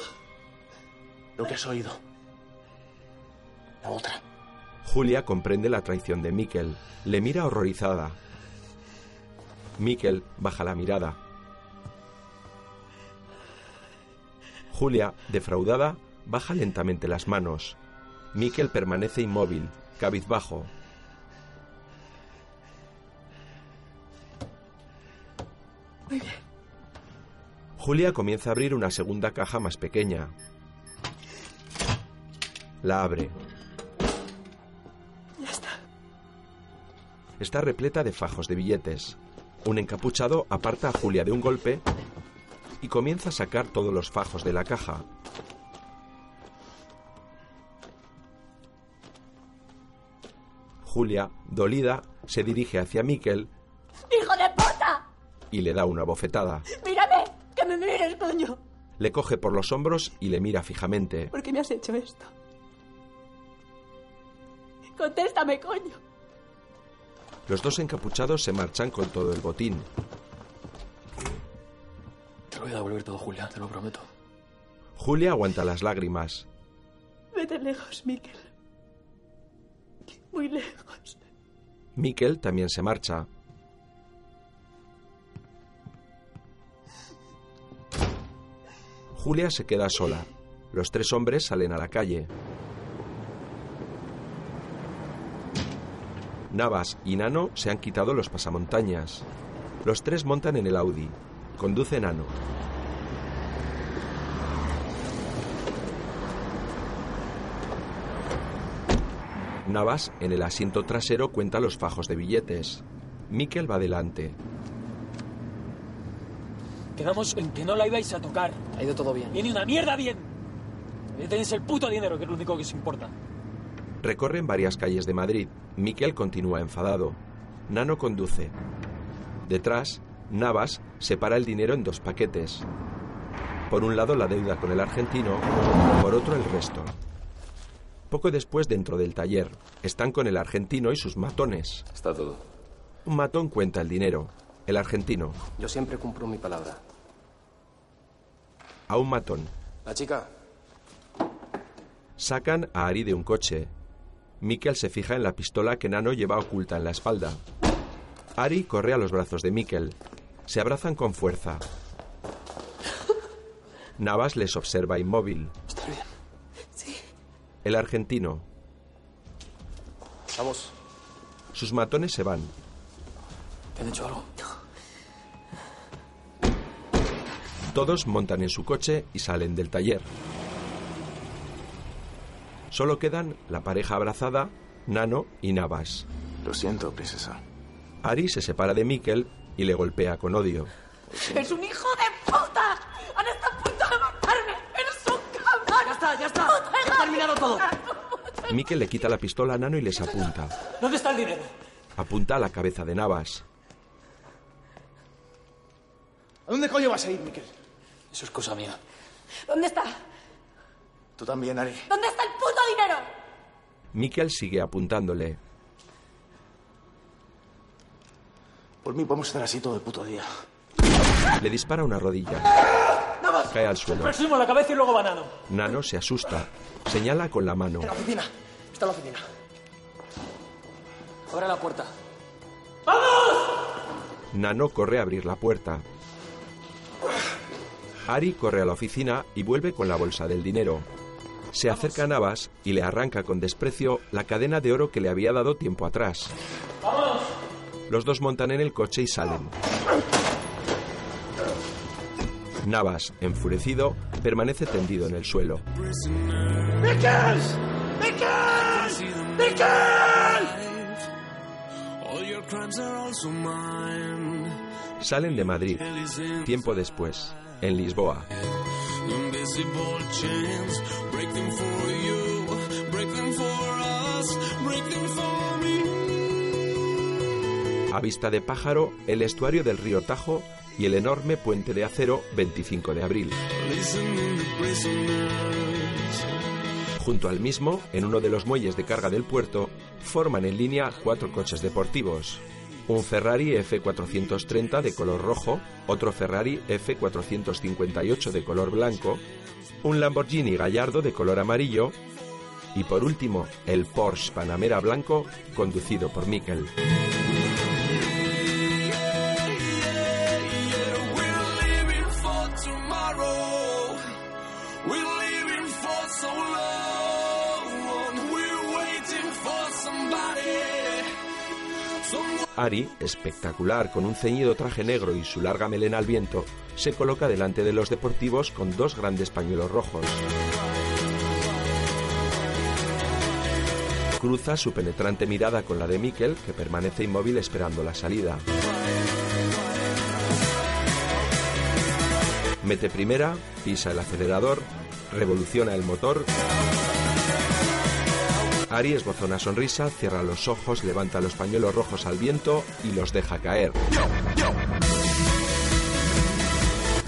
Lo que has oído. La otra. Julia comprende la traición de Mikkel. Le mira horrorizada. Mikkel baja la mirada. Julia, defraudada, baja lentamente las manos. Mikkel permanece inmóvil, cabizbajo. Julia comienza a abrir una segunda caja más pequeña. La abre. Ya está. Está repleta de fajos de billetes. Un encapuchado aparta a Julia de un golpe y comienza a sacar todos los fajos de la caja. Julia, dolida, se dirige hacia Mikkel ¡Hijo de puta! y le da una bofetada. ¡Mírame! ¡Que me mires, coño! Le coge por los hombros y le mira fijamente. ¿Por qué me has hecho esto? Contéstame, coño. Los dos encapuchados se marchan con todo el botín. Te lo voy a devolver todo, Julia, te lo prometo. Julia aguanta las lágrimas. Vete lejos, Miquel. Muy lejos. También se marcha. Julia se queda sola. Los tres hombres salen a la calle. Navas y Nano se han quitado los pasamontañas. Los tres montan en el Audi. Conduce Nano. Navas, en el asiento trasero, cuenta los fajos de billetes. Mikkel va delante. Quedamos en que no la ibais a tocar. Ha ido todo bien. Y ni una mierda bien. Tenéis el puto dinero, que es lo único que os importa. Recorren varias calles de Madrid. Mikkel continúa enfadado. Nano conduce. Detrás, Navas separa el dinero en dos paquetes. Por un lado la deuda con el argentino, por otro el resto. Poco después, dentro del taller, están con el argentino y sus matones. Está todo. Un matón cuenta el dinero. El argentino. Yo siempre cumplo mi palabra. A un matón. La chica. Sacan a Ari de un coche. Mikkel se fija en la pistola que Nano lleva oculta en la espalda. Ari corre a los brazos de Mikkel. Se abrazan con fuerza. Navas les observa inmóvil. Está bien. El argentino. Vamos. Sus matones se van. ¿Te han hecho algo? Todos montan en su coche y salen del taller. Solo quedan la pareja abrazada, Nano y Navas. Lo siento, princesa. Ari se separa de Mikkel y le golpea con odio. ¡Es un hijo de puta! ¡Han estado a punto de matarme! ¡Eres un cabrón! ¡Ya está, ya está! ¡Ya ha terminado todo! Mikkel le quita la pistola a Nano y les apunta. ¿Dónde está el dinero? Apunta a la cabeza de Navas. ¿A dónde coño vas a ir, Miquel? Eso es cosa mía. ¿Dónde está? Tú también, Ari. ¿Dónde está el puto dinero? Mikkel sigue apuntándole. Por mí podemos estar así todo el puto día. Le dispara una rodilla. ¡Navas! Cae al suelo. Presumo la cabeza y luego banano. Nano se asusta. Señala con la mano. En la oficina. Está en la oficina. Abre la puerta. Nano corre a abrir la puerta. Ari corre a la oficina y vuelve con la bolsa del dinero. Se acerca a Navas y le arranca con desprecio la cadena de oro que le había dado tiempo atrás. Los dos montan en el coche y salen. Navas, enfurecido, permanece tendido en el suelo. Salen de Madrid. Tiempo después, en Lisboa. A vista de pájaro, el estuario del río Tajo y el enorme puente de acero 25 de abril. Junto al mismo, en uno de los muelles de carga del puerto, forman en línea cuatro coches deportivos. Un Ferrari F430 de color rojo, otro Ferrari F458 de color blanco, un Lamborghini Gallardo de color amarillo Y por último, el Porsche Panamera blanco conducido por Mikel. Ari, espectacular con un ceñido traje negro y su larga melena al viento, se coloca delante de los deportivos con dos grandes pañuelos rojos. Cruza su penetrante mirada con la de Mikkel, que permanece inmóvil esperando la salida. Mete primera, pisa el acelerador, revoluciona el motor Ari esboza una sonrisa, cierra los ojos, levanta los pañuelos rojos al viento y los deja caer.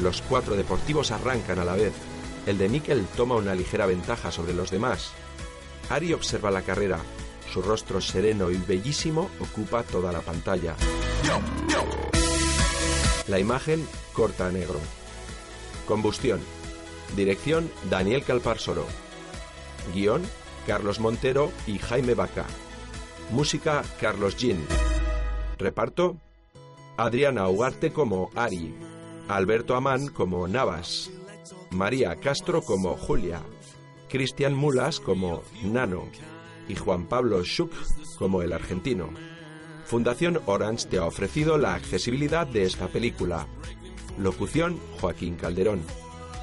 Los cuatro deportivos arrancan a la vez. El de Mikkel toma una ligera ventaja sobre los demás. Ari observa la carrera. Su rostro sereno y bellísimo ocupa toda la pantalla. La imagen corta a negro. Combustión. Dirección Daniel Calparsoro. Guión Carlos Montero y Jaime Vaca. Música Carlos Gin. Reparto Adriana Ugarte como Ari, Alberto Amán como Navas, María Castro como Julia, Cristian Mulas como Nano y Juan Pablo Schuck como el argentino. Fundación Orange te ha ofrecido la accesibilidad de esta película. Locución Joaquín Calderón.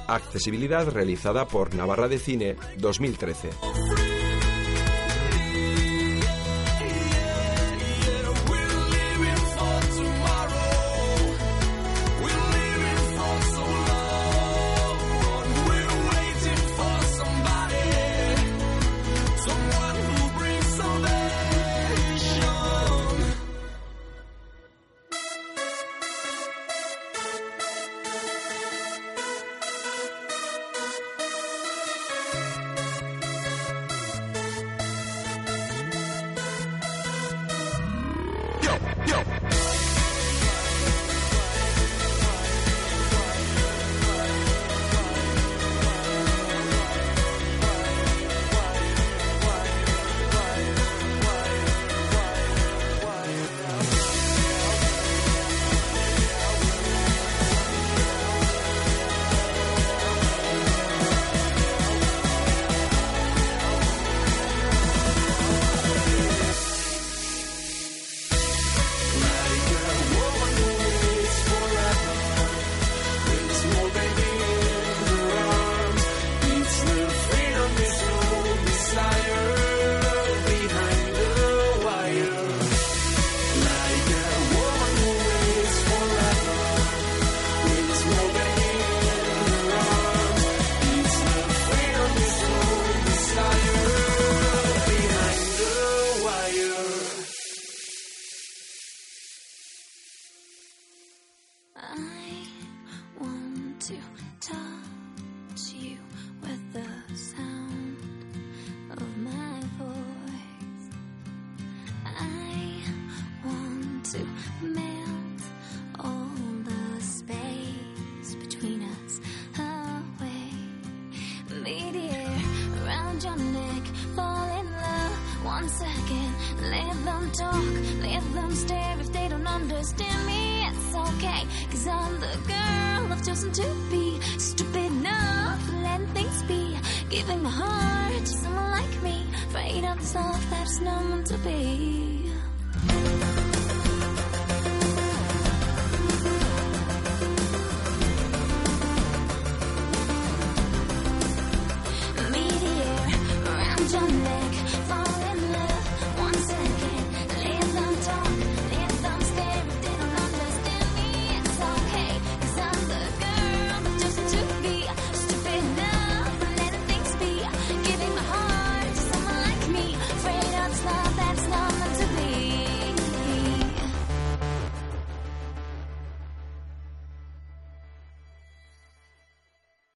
Accesibilidad realizada por Navarra de Cine 2013.